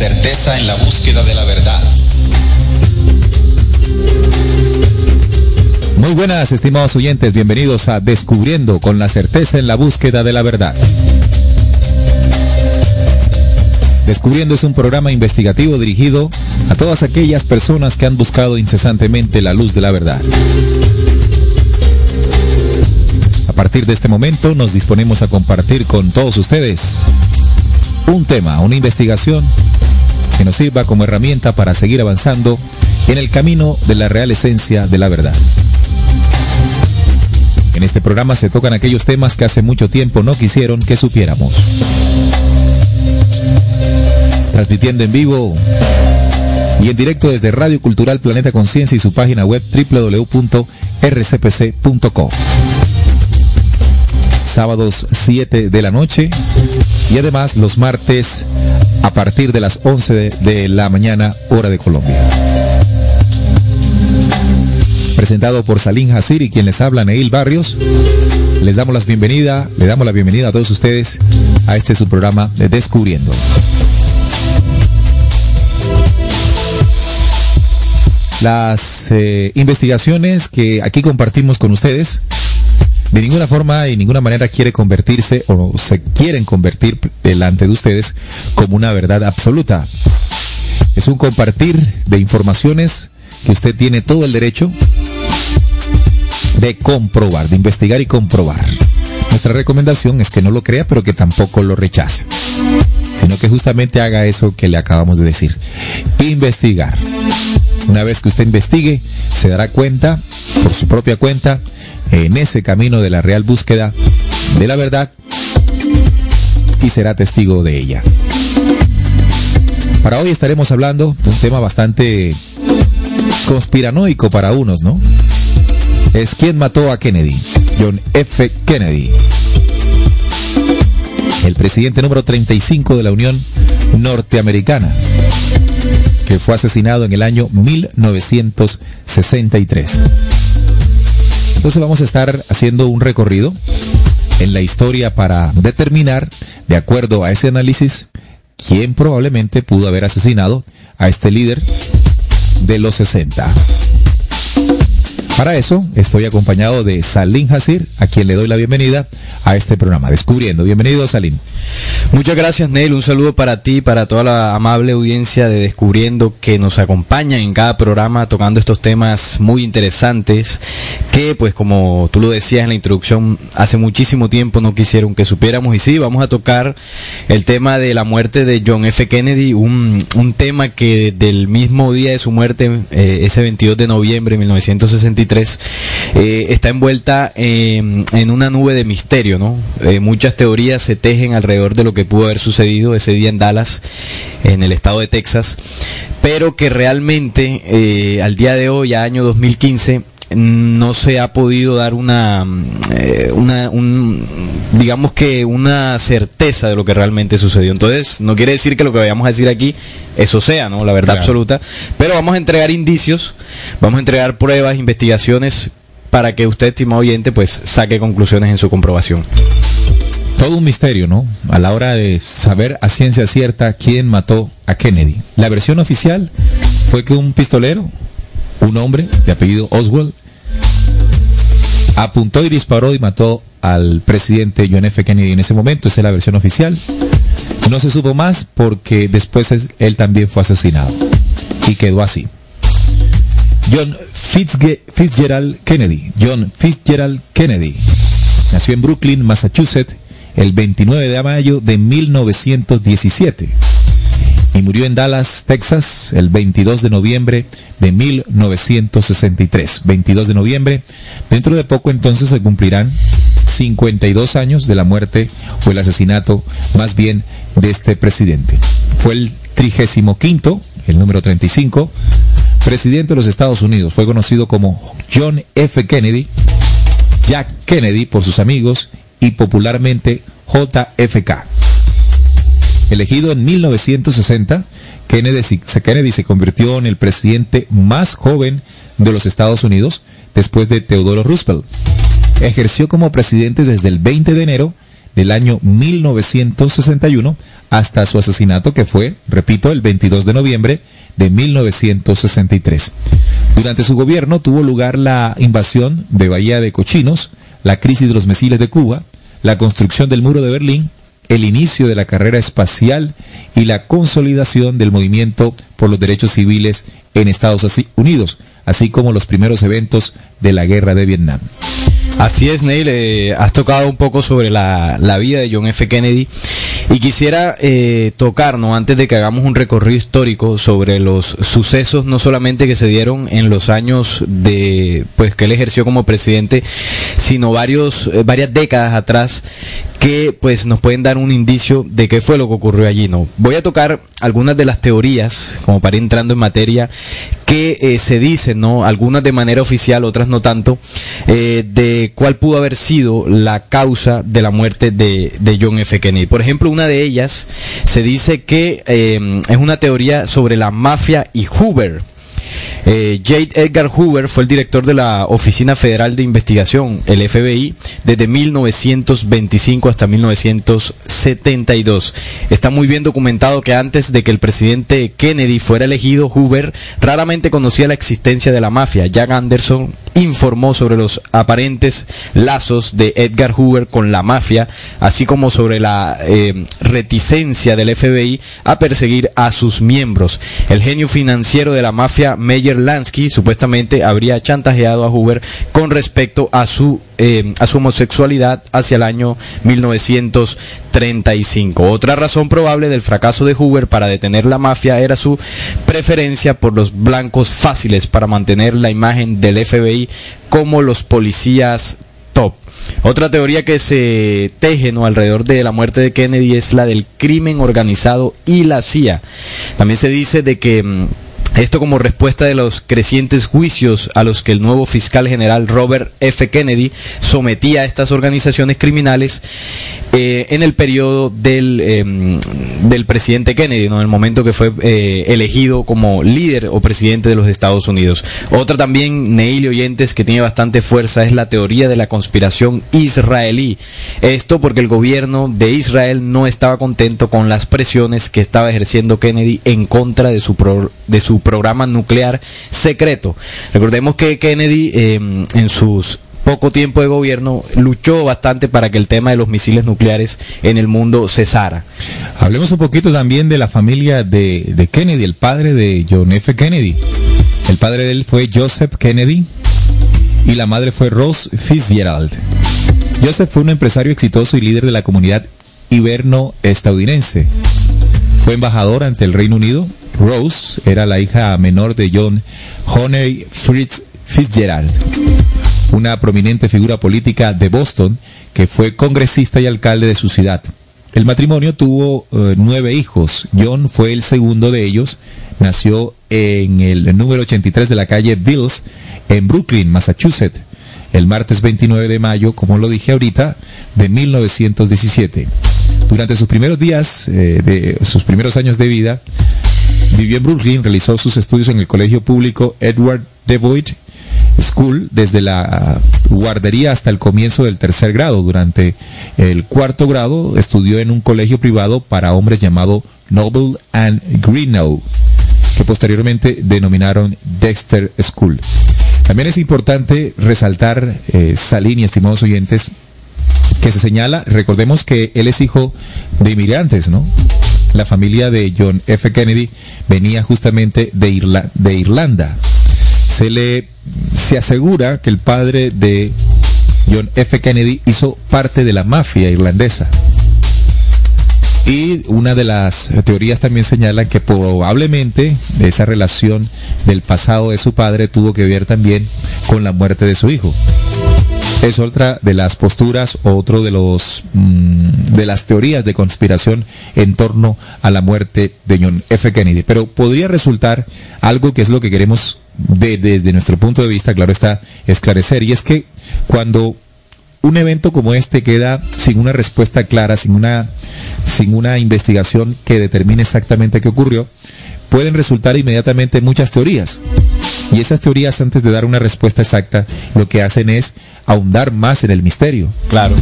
certeza en la búsqueda de la verdad. Muy buenas, estimados oyentes, bienvenidos a Descubriendo con la certeza en la búsqueda de la verdad. Descubriendo es un programa investigativo dirigido a todas aquellas personas que han buscado incesantemente la luz de la verdad. A partir de este momento nos disponemos a compartir con todos ustedes un tema, una investigación que nos sirva como herramienta para seguir avanzando en el camino de la real esencia de la verdad. En este programa se tocan aquellos temas que hace mucho tiempo no quisieron que supiéramos. Transmitiendo en vivo y en directo desde Radio Cultural Planeta Conciencia y su página web www.rcpc.co. Sábados 7 de la noche y además los martes a partir de las 11 de, la mañana hora de Colombia presentado por Salín Hasir y quien les habla Neil Barrios. Les damos la bienvenida, le damos la bienvenida a todos ustedes a este su programa de Descubriendo. Las eh, investigaciones que aquí compartimos con ustedes de ninguna forma y ninguna manera quiere convertirse o se quieren convertir delante de ustedes como una verdad absoluta. Es un compartir de informaciones que usted tiene todo el derecho de comprobar, de investigar y comprobar. Nuestra recomendación es que no lo crea, pero que tampoco lo rechace, sino que justamente haga eso que le acabamos de decir, investigar. Una vez que usted investigue, se dará cuenta, por su propia cuenta, en ese camino de la real búsqueda de la verdad y será testigo de ella. Para hoy estaremos hablando de un tema bastante conspiranoico para unos, ¿no? Es quién mató a Kennedy, John F. Kennedy, el presidente número 35 de la Unión Norteamericana, que fue asesinado en el año 1963. Entonces vamos a estar haciendo un recorrido en la historia para determinar, de acuerdo a ese análisis, quién probablemente pudo haber asesinado a este líder de los 60. Para eso estoy acompañado de Salim Hasir, a quien le doy la bienvenida a este programa, Descubriendo. Bienvenido, Salim. Muchas gracias, Neil. Un saludo para ti, para toda la amable audiencia de Descubriendo que nos acompaña en cada programa tocando estos temas muy interesantes que, pues como tú lo decías en la introducción, hace muchísimo tiempo no quisieron que supiéramos. Y sí, vamos a tocar el tema de la muerte de John F. Kennedy, un, un tema que del mismo día de su muerte, eh, ese 22 de noviembre de 1963, eh, está envuelta eh, en una nube de misterio, ¿no? Eh, muchas teorías se tejen alrededor de lo que pudo haber sucedido ese día en Dallas, en el estado de Texas, pero que realmente al día de hoy, año 2015, no se ha podido dar una, una un, digamos que una certeza de lo que realmente sucedió. Entonces, no quiere decir que lo que vayamos a decir aquí eso sea, ¿no? La verdad Claro. absoluta. Pero vamos a entregar indicios, vamos a entregar pruebas, investigaciones para que usted, estimado oyente, pues saque conclusiones en su comprobación. Todo un misterio, ¿no? A la hora de saber a ciencia cierta quién mató a Kennedy. La versión oficial fue que un pistolero, un hombre de apellido Oswald, apuntó y disparó y mató al presidente John F. Kennedy en ese momento. Esa es la versión oficial. No se supo más porque después es- él también fue asesinado. Y quedó así. John Fitzge- Fitzgerald Kennedy. John Fitzgerald Kennedy. Nació en Brooklyn, Massachusetts, el 29 de mayo de 1917 y murió en Dallas, Texas, el 22 de noviembre de 1963. 22 de noviembre. Dentro de poco entonces se cumplirán 52 años de la muerte o el asesinato más bien de este presidente. Fue el 35 el número 35, presidente de los Estados Unidos. Fue conocido como John F. Kennedy, Jack Kennedy por sus amigos y popularmente JFK. Elegido en 1960, Kennedy, se convirtió en el presidente más joven de los Estados Unidos después de Teodoro Roosevelt. Ejerció como presidente desde el 20 de enero del año 1961 hasta su asesinato que fue, repito, el 22 de noviembre de 1963. Durante su gobierno tuvo lugar la invasión de Bahía de Cochinos, la crisis de los misiles de Cuba, la construcción del muro de Berlín, el inicio de la carrera espacial y la consolidación del movimiento por los derechos civiles en Estados Unidos, así como los primeros eventos de la guerra de Vietnam. Así es, Neil, eh, has tocado un poco sobre la, la, vida de John F. Kennedy y quisiera eh, tocarnos antes de que hagamos un recorrido histórico sobre los sucesos no solamente que se dieron en los años de pues que él ejerció como presidente, sino varios eh, varias décadas atrás que pues nos pueden dar un indicio de qué fue lo que ocurrió allí, ¿no? Voy a tocar algunas de las teorías, como para ir entrando en materia, que eh, se dicen, ¿no? Algunas de manera oficial, otras no tanto, eh, de cuál pudo haber sido la causa de la muerte de, de John F. Kennedy. Por ejemplo, de ellas se dice que eh, es una teoría sobre la mafia y Hoover. Eh, J. Edgar Hoover fue el director de la Oficina Federal de Investigación, el FBI, desde 1925 hasta 1972. Está muy bien documentado que antes de que el presidente Kennedy fuera elegido, Hoover raramente conocía la existencia de la mafia. Jack Anderson informó sobre los aparentes lazos de Edgar Hoover con la mafia, así como sobre la eh, reticencia del FBI a perseguir a sus miembros. El genio financiero de la mafia, Meyer Lansky, supuestamente habría chantajeado a Hoover con respecto a su eh, a su homosexualidad hacia el año 1935. Otra razón probable del fracaso de Hoover para detener la mafia era su preferencia por los blancos fáciles para mantener la imagen del FBI como los policías top. Otra teoría que se teje ¿no? alrededor de la muerte de Kennedy es la del crimen organizado y la CIA. También se dice de que mm, esto como respuesta de los crecientes juicios a los que el nuevo fiscal general Robert F. Kennedy sometía a estas organizaciones criminales eh, en el periodo del, eh, del presidente Kennedy, ¿no? en el momento que fue eh, elegido como líder o presidente de los Estados Unidos. Otra también, Neil oyentes, que tiene bastante fuerza es la teoría de la conspiración israelí. Esto porque el gobierno de Israel no estaba contento con las presiones que estaba ejerciendo Kennedy en contra de su, pro, de su programa nuclear secreto. Recordemos que Kennedy eh, en sus poco tiempo de gobierno luchó bastante para que el tema de los misiles nucleares en el mundo cesara. Hablemos un poquito también de la familia de, de Kennedy, el padre de John F. Kennedy. El padre de él fue Joseph Kennedy y la madre fue Rose Fitzgerald. Joseph fue un empresario exitoso y líder de la comunidad hiberno-estadounidense. Fue embajador ante el Reino Unido. Rose era la hija menor de John Honey Fritz Fitzgerald, una prominente figura política de Boston que fue congresista y alcalde de su ciudad. El matrimonio tuvo uh, nueve hijos. John fue el segundo de ellos. Nació en el número 83 de la calle Bills, en Brooklyn, Massachusetts, el martes 29 de mayo, como lo dije ahorita, de 1917. Durante sus primeros días, eh, de sus primeros años de vida, vivió en Brooklyn, realizó sus estudios en el colegio público Edward DeVoy School desde la guardería hasta el comienzo del tercer grado. Durante el cuarto grado estudió en un colegio privado para hombres llamado Noble and Greenough, que posteriormente denominaron Dexter School. También es importante resaltar, eh, Salín y estimados oyentes, que se señala, recordemos que él es hijo de inmigrantes, ¿no? La familia de John F. Kennedy venía justamente de, Irla de Irlanda. Se le se asegura que el padre de John F. Kennedy hizo parte de la mafia irlandesa. Y una de las teorías también señala que probablemente esa relación del pasado de su padre tuvo que ver también con la muerte de su hijo. Es otra de las posturas, otro de los mm, de las teorías de conspiración en torno a la muerte de John F. Kennedy. Pero podría resultar algo que es lo que queremos desde nuestro punto de vista, claro está, esclarecer, y es que cuando un evento como este queda sin una respuesta clara, sin una, sin una investigación que determine exactamente qué ocurrió, pueden resultar inmediatamente muchas teorías. Y esas teorías, antes de dar una respuesta exacta, lo que hacen es ahondar más en el misterio. Claro.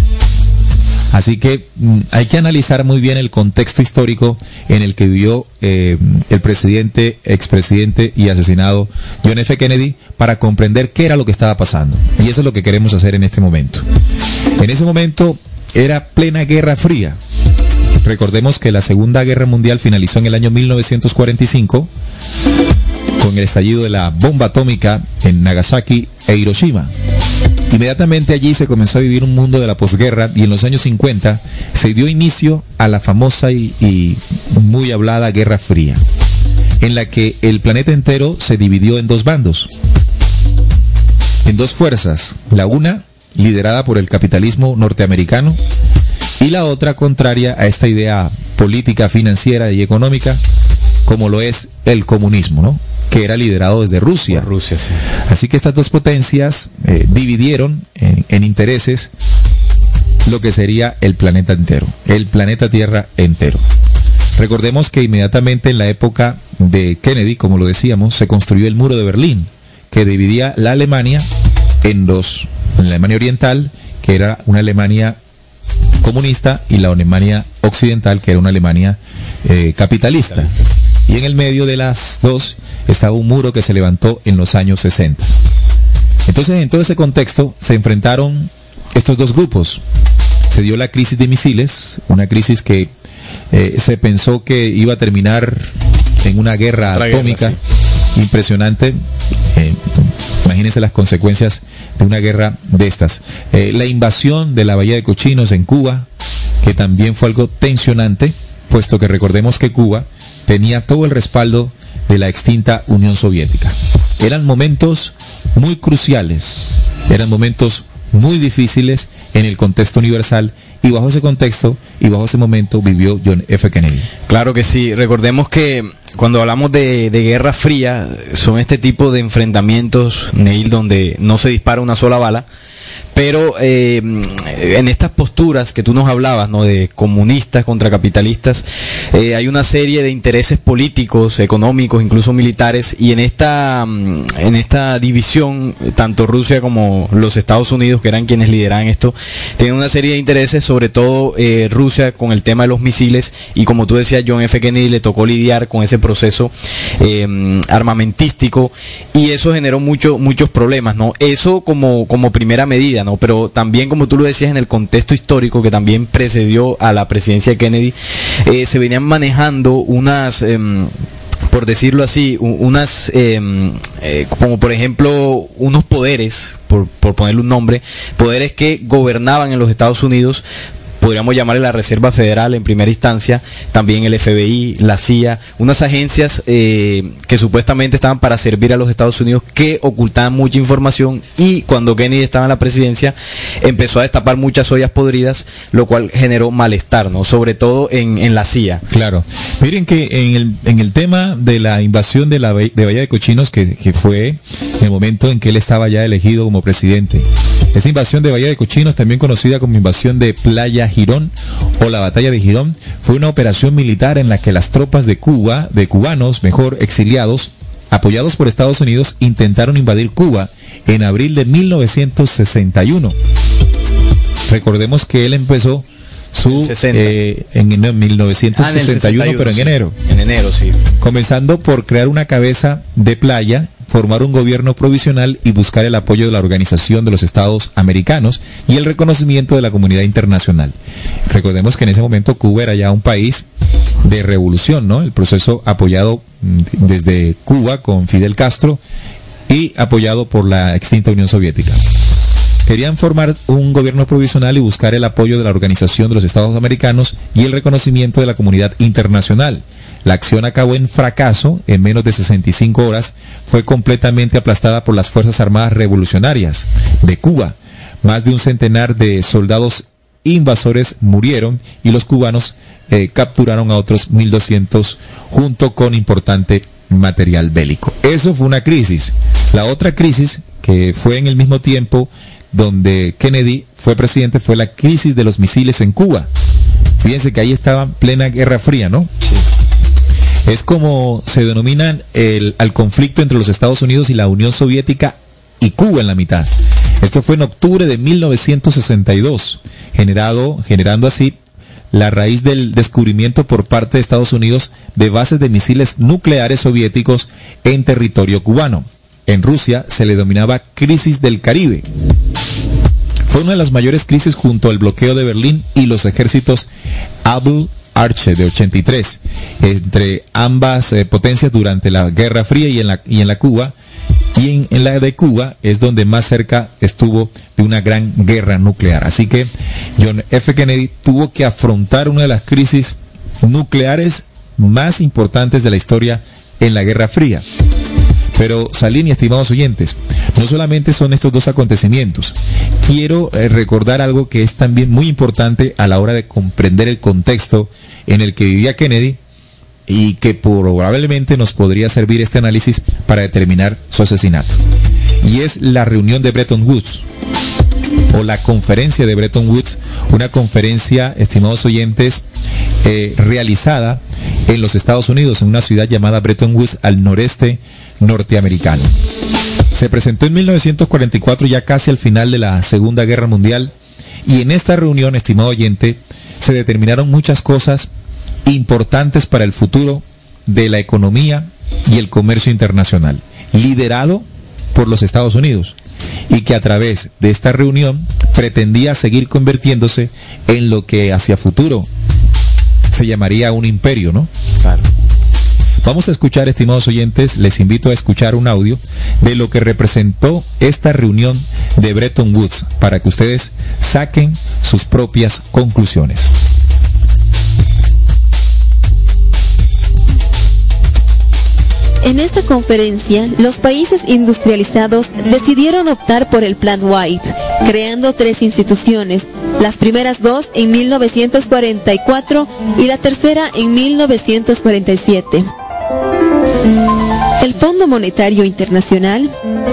Así que mm, hay que analizar muy bien el contexto histórico en el que vivió eh, el presidente, expresidente y asesinado John F. Kennedy para comprender qué era lo que estaba pasando. Y eso es lo que queremos hacer en este momento. En ese momento era plena Guerra Fría. Recordemos que la Segunda Guerra Mundial finalizó en el año 1945 con el estallido de la bomba atómica en Nagasaki e Hiroshima. Inmediatamente allí se comenzó a vivir un mundo de la posguerra y en los años 50 se dio inicio a la famosa y, muy hablada Guerra Fría, en la que el planeta entero se dividió en dos bandos, en dos fuerzas, la una liderada por el capitalismo norteamericano y la otra contraria a esta idea política, financiera y económica como lo es el comunismo, ¿no? Que era liderado desde Rusia. Rusia sí. Así que estas dos potencias eh, dividieron en, intereses lo que sería el planeta entero, el planeta Tierra entero. Recordemos que inmediatamente en la época de Kennedy, como lo decíamos, se construyó el muro de Berlín, que dividía la Alemania en dos, en la Alemania Oriental, que era una Alemania comunista, y la Alemania Occidental, que era una Alemania eh, capitalista. Y en el medio de las dos estaba un muro que se levantó en los años 60. Entonces, en todo ese contexto, se enfrentaron estos dos grupos. Se dio la crisis de misiles, una crisis que eh, se pensó que iba a terminar en una guerra atómica impresionante. Eh, imagínense las consecuencias de una guerra de estas. Eh, la invasión de la Bahía de Cochinos en Cuba, que también fue algo tensionante, puesto que recordemos que Cuba tenía todo el respaldo de la extinta Unión Soviética. Eran momentos muy cruciales, eran momentos muy difíciles en el contexto universal y bajo ese contexto y bajo ese momento vivió John F. Kennedy. Claro que sí, recordemos que cuando hablamos de, de, guerra fría son este tipo de enfrentamientos, Neil, donde no se dispara una sola bala, pero eh, en estas posturas que tú nos hablabas, ¿no? De comunistas contra capitalistas, eh, hay una serie de intereses políticos, económicos, incluso militares, y en esta, mm, en esta división, tanto Rusia como los Estados Unidos, que eran quienes lideraban esto, tienen una serie de intereses, sobre todo eh, Rusia con el tema de los misiles, y como tú decías, John F. Kennedy le tocó lidiar con ese proceso armamentístico, y eso generó mucho, muchos problemas, ¿no? Eso como, como primera medida, pero también, como tú lo decías, en el contexto histórico que también precedió a la presidencia de Kennedy, eh, se venían manejando unas... Em, por decirlo así, unas, em, eh, como por ejemplo, unos poderes, por, por ponerle un nombre, poderes que gobernaban en los Estados Unidos podríamos llamarle la Reserva Federal en primera instancia, también el FBI, la CIA, unas agencias eh, que supuestamente estaban para servir a los Estados Unidos que ocultaban mucha información y cuando Kennedy estaba en la presidencia empezó a destapar muchas ollas podridas, lo cual generó malestar, ¿no? Sobre todo en, en la CIA. Claro. Miren que en el, en el tema de la invasión de la de Bahía de Cochinos, que, que fue el momento en que él estaba ya elegido como presidente, esta invasión de Bahía de Cochinos, también conocida como invasión de Playa Girón o la batalla de Girón fue una operación militar en la que las tropas de Cuba, de cubanos, mejor exiliados, apoyados por Estados Unidos, intentaron invadir Cuba en abril de 1961. Recordemos que él empezó su eh, en, 1961, ah, pero en enero. En enero, sí. Comenzando por crear una cabeza de playa formar un gobierno provisional y buscar el apoyo de la Organización de los Estados Americanos y el reconocimiento de la comunidad internacional. Recordemos que en ese momento Cuba era ya un país de revolución, ¿no? El proceso apoyado mm, desde Cuba con Fidel Castro y apoyado por la extinta Unión Soviética. querían formar un gobierno provisional y buscar el apoyo de la Organización de los Estados Americanos y el reconocimiento de la comunidad internacional. La acción acabó en fracaso en menos de 65 horas, fue completamente aplastada por las Fuerzas Armadas Revolucionarias de Cuba. Más de un centenar de soldados invasores murieron y los cubanos eh, capturaron a otros 1.200 junto con importante material bélico. Eso fue una crisis. La otra crisis, que fue en el mismo tiempo donde Kennedy fue presidente, fue la crisis de los misiles en Cuba. Fíjense que ahí estaba plena Guerra Fría, ¿no? Es como se denomina el, al conflicto entre los Estados Unidos y la Unión Soviética y Cuba en la mitad. Esto fue en octubre de 1962, generado, generando así la raíz del descubrimiento por parte de Estados Unidos de bases de misiles nucleares soviéticos en territorio cubano. En Rusia se le dominaba crisis del Caribe. Fue una de las mayores crisis junto al bloqueo de Berlín y los ejércitos Abel Arche de 83 entre ambas eh, potencias durante la Guerra Fría y en la, y en la Cuba y en, la de Cuba es donde más cerca estuvo de una gran guerra nuclear. Así que John F. Kennedy tuvo que afrontar una de las crisis nucleares más importantes de la historia en la Guerra Fría. Pero Salín y estimados oyentes, no solamente son estos dos acontecimientos. Quiero eh, recordar algo que es también muy importante a la hora de comprender el contexto en el que vivía Kennedy y que probablemente nos podría servir este análisis para determinar su asesinato. Y es la reunión de Bretton Woods o la conferencia de Bretton Woods, una conferencia, estimados oyentes, eh, realizada en los Estados Unidos, en una ciudad llamada Bretton Woods, al noreste norteamericano. Se presentó en 1944, ya casi al final de la Segunda Guerra Mundial, y en esta reunión, estimado oyente, se determinaron muchas cosas importantes para el futuro de la economía y el comercio internacional, liderado por los Estados Unidos, y que a través de esta reunión pretendía seguir convirtiéndose en lo que hacia futuro se llamaría un imperio, ¿no? Claro. Vamos a escuchar, estimados oyentes, les invito a escuchar un audio de lo que representó esta reunión de Bretton Woods para que ustedes saquen sus propias conclusiones. En esta conferencia, los países industrializados decidieron optar por el Plan White, creando tres instituciones, las primeras dos en 1944 y la tercera en 1947. El Fondo Monetario Internacional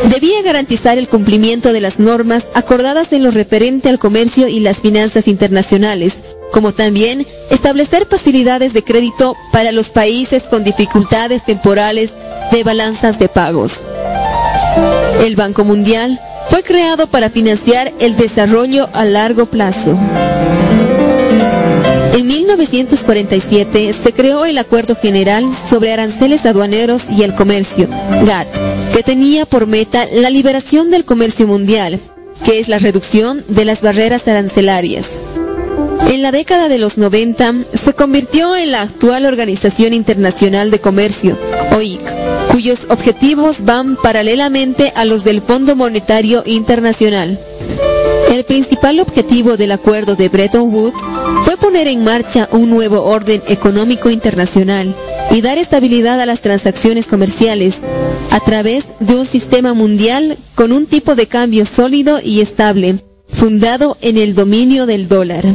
debía garantizar el cumplimiento de las normas acordadas en lo referente al comercio y las finanzas internacionales, como también establecer facilidades de crédito para los países con dificultades temporales de balanzas de pagos. El Banco Mundial fue creado para financiar el desarrollo a largo plazo. En 1947 se creó el Acuerdo General sobre Aranceles Aduaneros y el Comercio, GATT, que tenía por meta la liberación del comercio mundial, que es la reducción de las barreras arancelarias. En la década de los 90 se convirtió en la actual Organización Internacional de Comercio, OIC, cuyos objetivos van paralelamente a los del Fondo Monetario Internacional. El principal objetivo del acuerdo de Bretton Woods fue poner en marcha un nuevo orden económico internacional y dar estabilidad a las transacciones comerciales a través de un sistema mundial con un tipo de cambio sólido y estable, fundado en el dominio del dólar.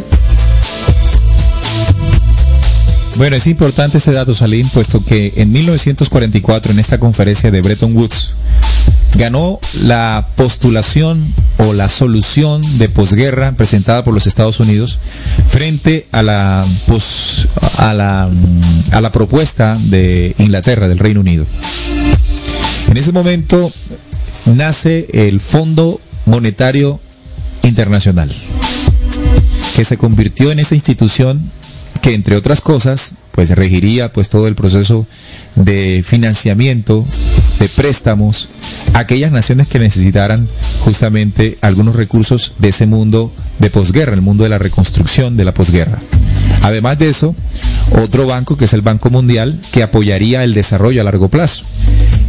Bueno, es importante este dato, Salim, puesto que en 1944, en esta conferencia de Bretton Woods, ganó la postulación o la solución de posguerra presentada por los Estados Unidos frente a la, a la, a la propuesta de Inglaterra, del Reino Unido. En ese momento nace el Fondo Monetario Internacional, que se convirtió en esa institución que entre otras cosas pues regiría pues todo el proceso de financiamiento, de préstamos a aquellas naciones que necesitaran justamente algunos recursos de ese mundo de posguerra, el mundo de la reconstrucción de la posguerra. Además de eso, otro banco que es el Banco Mundial que apoyaría el desarrollo a largo plazo.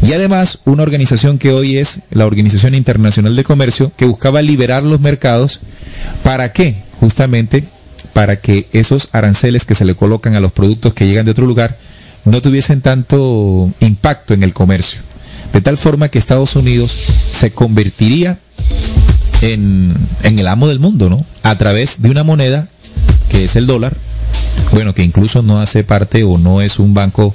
Y además una organización que hoy es la Organización Internacional de Comercio que buscaba liberar los mercados. ¿Para qué? Justamente para que esos aranceles que se le colocan a los productos que llegan de otro lugar no tuviesen tanto impacto en el comercio. De tal forma que Estados Unidos se convertiría en, en el amo del mundo, ¿no? A través de una moneda que es el dólar, bueno, que incluso no hace parte o no es un banco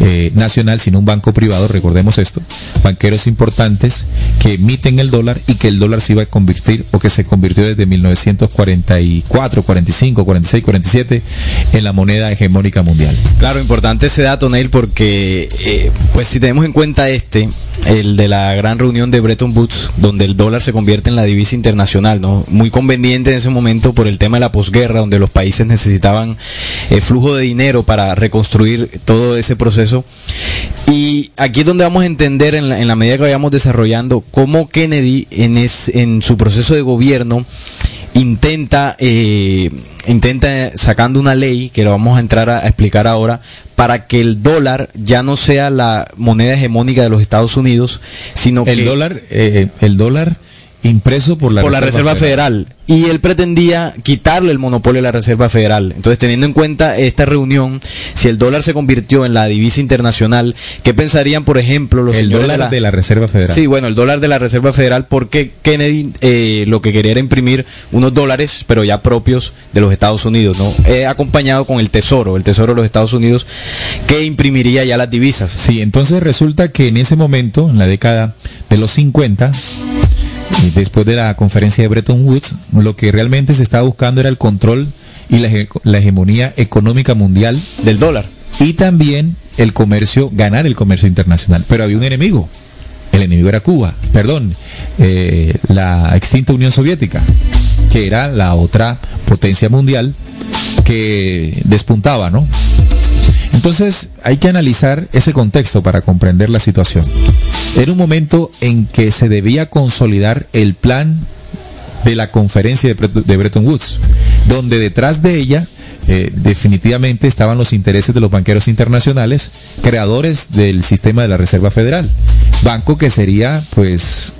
eh, nacional, sino un banco privado, recordemos esto, banqueros importantes que emiten el dólar y que el dólar se iba a convertir o que se convirtió desde 1944, 45, 46, 47 en la moneda hegemónica mundial. Claro, importante ese dato, Neil, porque eh, pues si tenemos en cuenta este, el de la gran reunión de Bretton Woods, donde el dólar se convierte en la divisa internacional, ¿no? Muy conveniente en ese momento por el tema de la posguerra, donde los países necesitaban eh, flujo de dinero para reconstruir todo ese proceso. Y aquí es donde vamos a entender, en la, en la medida que vayamos desarrollando, cómo Kennedy en, es, en su proceso de gobierno intenta, eh, intenta sacando una ley, que lo vamos a entrar a, a, explicar ahora, para que el dólar ya no sea la moneda hegemónica de los Estados Unidos, sino el que... Dólar, eh, el dólar impreso por la por Reserva, la Reserva Federal. Federal. Y él pretendía quitarle el monopolio a la Reserva Federal. Entonces, teniendo en cuenta esta reunión, si el dólar se convirtió en la divisa internacional, ¿qué pensarían, por ejemplo, los el dólar de la, de la, Reserva Federal? Sí, bueno, el dólar de la Reserva Federal, porque Kennedy eh, lo que quería era imprimir unos dólares, pero ya propios de los Estados Unidos, ¿no? Eh, acompañado con el Tesoro, el Tesoro de los Estados Unidos, que imprimiría ya las divisas. Sí, entonces resulta que en ese momento, en la década de los 50, y después de la conferencia de Bretton Woods, lo que realmente se estaba buscando era el control y la, la, hegemonía económica mundial del dólar. Y también el comercio, ganar el comercio internacional. Pero había un enemigo. El enemigo era Cuba, perdón, eh, la extinta Unión Soviética, que era la otra potencia mundial que despuntaba, ¿no? Entonces hay que analizar ese contexto para comprender la situación. Era un momento en que se debía consolidar el plan de la conferencia de Bretton Woods, donde detrás de ella eh, definitivamente estaban los intereses de los banqueros internacionales, creadores del sistema de la Reserva Federal, banco que sería pues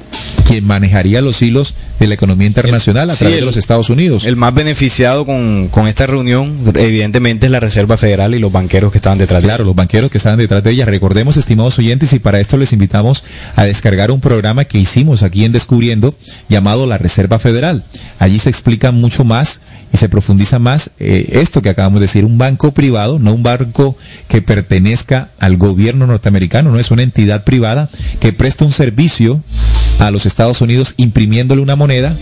quien manejaría los hilos de la economía internacional a sí, través el, de los Estados Unidos. El más beneficiado con, con, esta reunión, evidentemente, es la Reserva Federal y los banqueros que estaban detrás claro, de ella. Claro, los banqueros que estaban detrás de ella. Recordemos, estimados oyentes, y para esto les invitamos a descargar un programa que hicimos aquí en Descubriendo llamado La Reserva Federal. Allí se explica mucho más y se profundiza más eh, esto que acabamos de decir, un banco privado, no un banco que pertenezca al gobierno norteamericano, no es una entidad privada que presta un servicio a los Estados Unidos imprimiéndole una moneda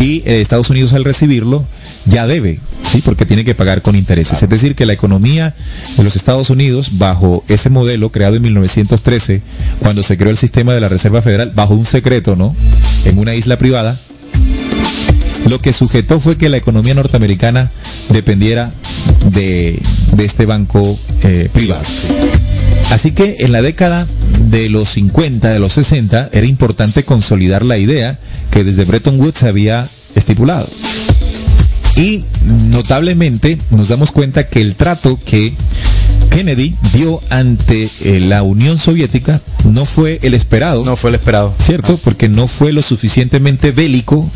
y eh, Estados Unidos al recibirlo ya debe, ¿sí? porque tiene que pagar con intereses. Claro. Es decir, que la economía de los Estados Unidos, bajo ese modelo creado en 1913, cuando se creó el sistema de la Reserva Federal, bajo un secreto, ¿no? En una isla privada, lo que sujetó fue que la economía norteamericana dependiera de, de este banco eh, privado. Así que en la década de los 50, de los 60, era importante consolidar la idea que desde Bretton Woods se había estipulado. Y notablemente nos damos cuenta que el trato que Kennedy dio ante eh, la Unión Soviética no fue el esperado. No fue el esperado. ¿Cierto? No. Porque no fue lo suficientemente bélico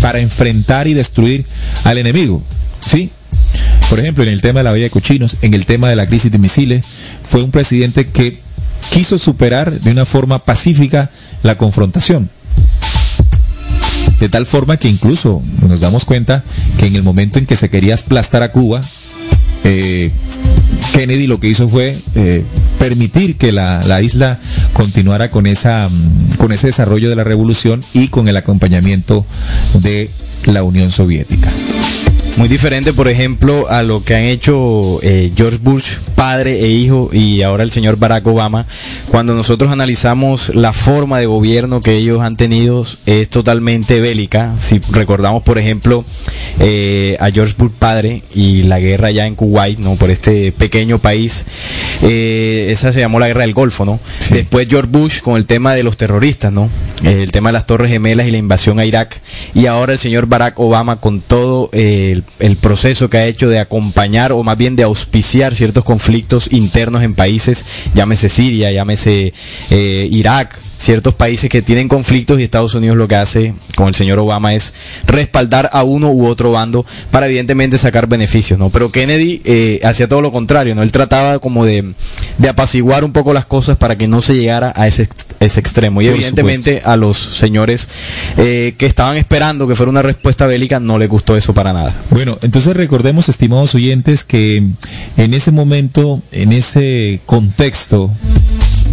para enfrentar y destruir al enemigo. ¿Sí? Por ejemplo, en el tema de la Bahía de Cochinos, en el tema de la crisis de misiles, fue un presidente que quiso superar de una forma pacífica la confrontación. De tal forma que incluso nos damos cuenta que en el momento en que se quería aplastar a Cuba, eh, Kennedy lo que hizo fue eh, permitir que la, la, isla continuara con, esa, con ese desarrollo de la revolución y con el acompañamiento de la Unión Soviética. Muy diferente, por ejemplo, a lo que han hecho eh, George Bush, padre e hijo, y ahora el señor Barack Obama. Cuando nosotros analizamos la forma de gobierno que ellos han tenido, es totalmente bélica. Si recordamos, por ejemplo, eh, a George Bush padre y la guerra ya en Kuwait, ¿no? Por este pequeño país, eh, esa se llamó la guerra del Golfo, ¿no? Sí. Después George Bush con el tema de los terroristas, ¿no? el tema de las Torres Gemelas y la invasión a Irak. Y ahora el señor Barack Obama con todo el el, el, proceso que ha hecho de acompañar o más bien de auspiciar ciertos conflictos internos en países, llámese Siria, llámese eh, Irak, ciertos países que tienen conflictos y Estados Unidos lo que hace con el señor Obama es respaldar a uno u otro bando para evidentemente sacar beneficios, ¿no? Pero Kennedy eh, hacía todo lo contrario, ¿no? Él trataba como de, de, apaciguar un poco las cosas para que no se llegara a ese, ese extremo. Y Por evidentemente supuesto. a los señores eh, que estaban esperando que fuera una respuesta bélica no les gustó eso para nada. Bueno, entonces recordemos, estimados oyentes, que en ese momento, en ese contexto,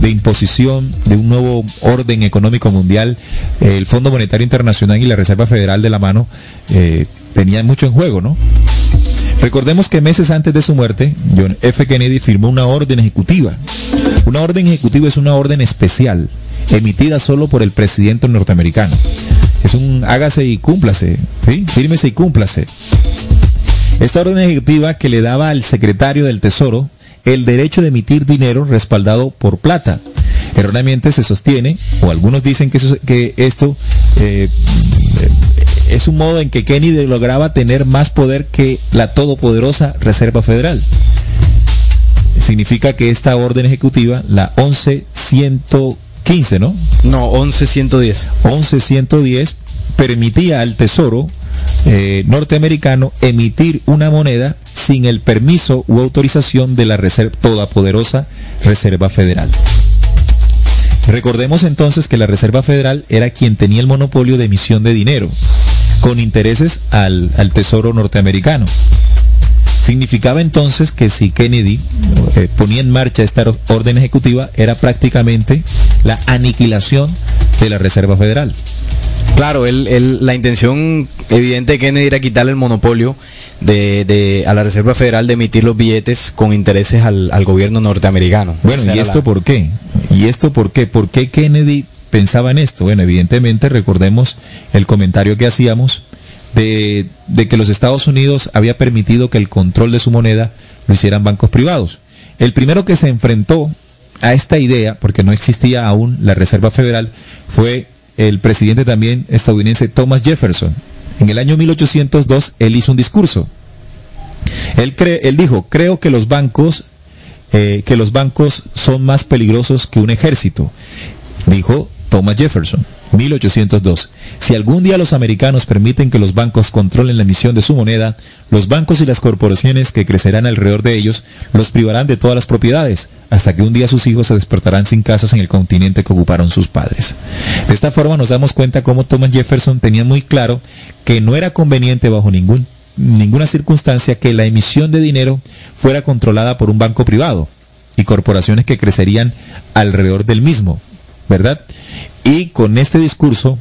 de imposición de un nuevo orden económico mundial, el Fondo Monetario Internacional y la Reserva Federal de la mano eh, tenían mucho en juego, ¿no? Recordemos que meses antes de su muerte, John F. Kennedy firmó una orden ejecutiva. Una orden ejecutiva es una orden especial, emitida solo por el presidente norteamericano. Es un hágase y cúmplase, ¿sí? Fírmese y cúmplase. Esta orden ejecutiva que le daba al secretario del Tesoro el derecho de emitir dinero respaldado por plata. Erróneamente se sostiene, o algunos dicen que, que esto eh, es un modo en que Kennedy lograba tener más poder que la todopoderosa Reserva Federal. Significa que esta orden ejecutiva, la 11115, ¿no? No, 11110. 11110 permitía al Tesoro eh, norteamericano emitir una moneda sin el permiso u autorización de la reserva, todopoderosa Reserva Federal. Recordemos entonces que la Reserva Federal era quien tenía el monopolio de emisión de dinero, con intereses al, al Tesoro norteamericano. Significaba entonces que si Kennedy eh, ponía en marcha esta orden ejecutiva, era prácticamente la aniquilación de la Reserva Federal. Claro, él, él, la intención evidente de Kennedy era quitarle el monopolio de, de, a la Reserva Federal de emitir los billetes con intereses al, al gobierno norteamericano. Bueno, ¿y esto la... por qué? ¿Y esto por qué? ¿Por qué Kennedy pensaba en esto? Bueno, evidentemente recordemos el comentario que hacíamos de, que los Estados Unidos había permitido que el control de su moneda lo hicieran bancos privados. El primero que se enfrentó a esta idea, porque no existía aún la Reserva Federal, fue el presidente también estadounidense Thomas Jefferson. En el año 1802 él hizo un discurso. Él, él dijo, creo que los bancos, eh, que los bancos son más peligrosos que un ejército, dijo Thomas Jefferson. 1802. Si algún día los americanos permiten que los bancos controlen la emisión de su moneda, los bancos y las corporaciones que crecerán alrededor de ellos los privarán de todas las propiedades, hasta que un día sus hijos se despertarán sin casas en el continente que ocuparon sus padres. De esta forma nos damos cuenta cómo Thomas Jefferson tenía muy claro que no era conveniente bajo ninguna circunstancia que la emisión de dinero fuera controlada por un banco privado y corporaciones que crecerían alrededor del mismo, ¿verdad? Y con este discurso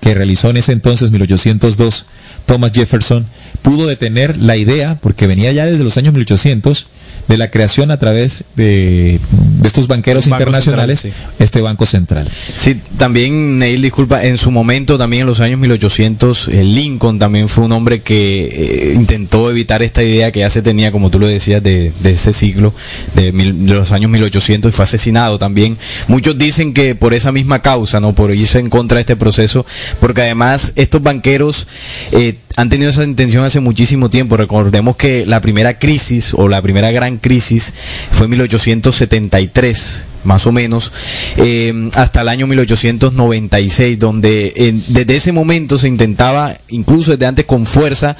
que realizó en ese entonces, 1802, Thomas Jefferson, pudo detener la idea, porque venía ya desde los años 1800, de la creación a través de, de estos banqueros Banco internacionales, Central, este Banco Central. Sí, también, Neil, disculpa, en su momento, también en los años 1800, eh, Lincoln también fue un hombre que eh, intentó evitar esta idea que ya se tenía, como tú lo decías, de, de ese siglo, de, mil, de, los años 1800, y fue asesinado también. Muchos dicen que por esa misma causa, ¿no? Por irse en contra de este proceso, porque además estos banqueros eh, han tenido esa intención hace muchísimo tiempo. Recordemos que la primera crisis o la primera gran crisis fue en 1873 más o menos, eh, hasta el año 1896, donde eh, desde ese momento se intentaba, incluso desde antes con fuerza,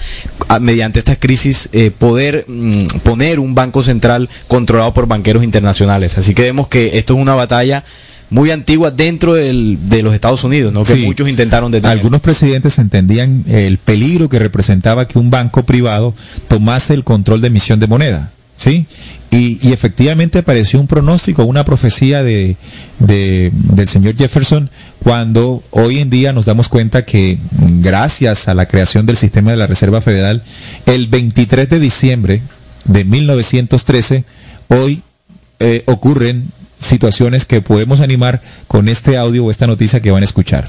mediante estas crisis, eh, poder mm, poner un banco central controlado por banqueros internacionales. Así que vemos que esto es una batalla muy antigua dentro del, de los Estados Unidos, ¿no? que Sí. muchos intentaron detener. Algunos presidentes entendían el peligro que representaba que un banco privado tomase el control de emisión de moneda. ¿Sí? Y, y efectivamente apareció un pronóstico, una profecía de, de- del señor Jefferson, cuando hoy en día nos damos cuenta que gracias a la creación del sistema de la Reserva Federal, el 23 de diciembre de 1913, hoy eh, ocurren situaciones que podemos animar con este audio o esta noticia que van a escuchar.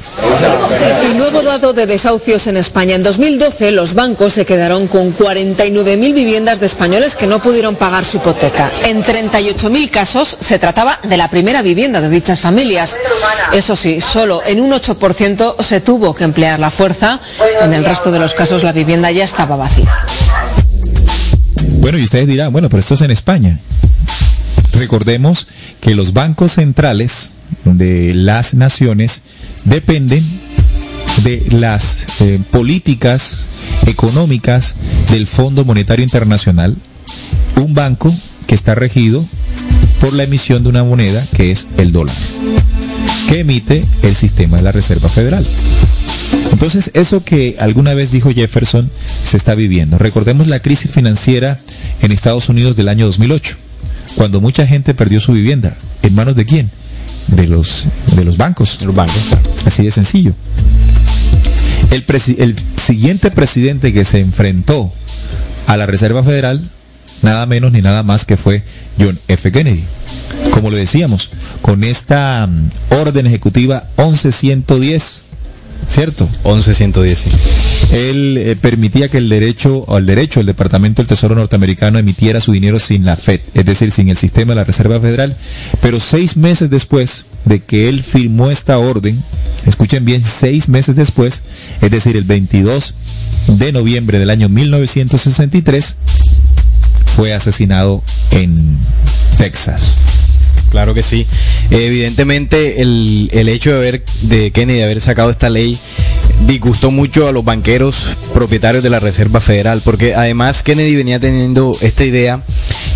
El nuevo dato de desahucios en España. En 2012 los bancos se quedaron con 49.000 viviendas de españoles que no pudieron pagar su hipoteca. En 38.000 casos se trataba de la primera vivienda de dichas familias. Eso sí, solo en un 8% se tuvo que emplear la fuerza. En el resto de los casos la vivienda ya estaba vacía. Bueno, y ustedes dirán, bueno, pero esto es en España. Recordemos que los bancos centrales de las naciones dependen de las eh, políticas económicas del Fondo Monetario Internacional, un banco que está regido por la emisión de una moneda que es el dólar, que emite el sistema de la Reserva Federal. Entonces, eso que alguna vez dijo Jefferson se está viviendo. Recordemos la crisis financiera en Estados Unidos del año 2008, cuando mucha gente perdió su vivienda. ¿En manos de quién? De los, de los bancos. Los bancos. Así de sencillo. El, el siguiente presidente que se enfrentó a la Reserva Federal, nada menos ni nada más que fue John F. Kennedy. Como lo decíamos, con esta um, orden ejecutiva 11110 ¿cierto? 11.110. Él eh, permitía que el derecho, o el derecho del Departamento del Tesoro norteamericano emitiera su dinero sin la FED, es decir, sin el sistema de la Reserva Federal, pero seis meses después de que él firmó esta orden, escuchen bien, seis meses después, es decir, el 22 de noviembre del año 1963, fue asesinado en Texas. Claro que sí. Evidentemente el, el hecho de haber de Kennedy haber sacado esta ley disgustó mucho a los banqueros propietarios de la Reserva Federal, porque además Kennedy venía teniendo esta idea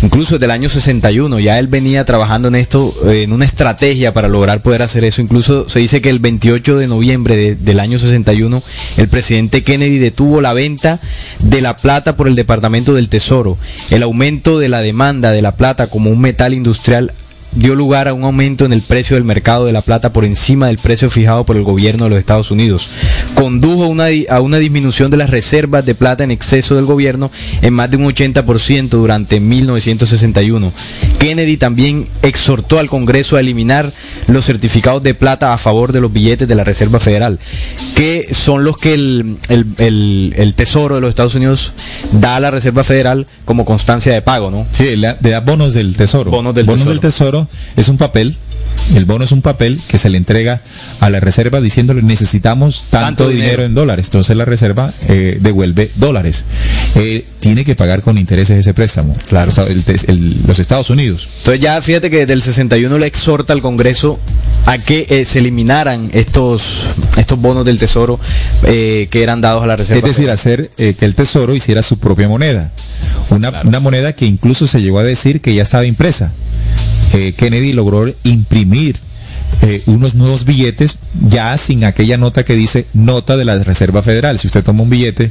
incluso desde el año 61, ya él venía trabajando en esto, en una estrategia para lograr poder hacer eso, incluso se dice que el 28 de noviembre del año 61 el presidente Kennedy detuvo la venta de la plata por el Departamento del Tesoro, el aumento de la demanda de la plata como un metal industrial dio lugar a un aumento en el precio del mercado de la plata por encima del precio fijado por el gobierno de los Estados Unidos. Condujo a una disminución de las reservas de plata en exceso del gobierno en más de un 80% durante 1961. Kennedy también exhortó al Congreso a eliminar los certificados de plata a favor de los billetes de la Reserva Federal, que son los que el, Tesoro de los Estados Unidos da a la Reserva Federal como constancia de pago, ¿no? Sí, le da bonos del Tesoro. Bonos del Del tesoro es un papel el bono es un papel que se le entrega a la reserva diciéndole necesitamos tanto, dinero. en dólares. Entonces la reserva eh, devuelve dólares. Eh, tiene que pagar con intereses ese préstamo. Claro. los Estados Unidos. Entonces ya fíjate que desde el 61 le exhorta al Congreso a que eh, se eliminaran estos, estos bonos del Tesoro que eran dados a la reserva. Es decir, hacer que el Tesoro hiciera su propia moneda. Una, una moneda que incluso se llegó a decir que ya estaba impresa. Kennedy logró imprimir eh, unos nuevos billetes ya sin aquella nota que dice nota de la Reserva Federal. Si usted toma un billete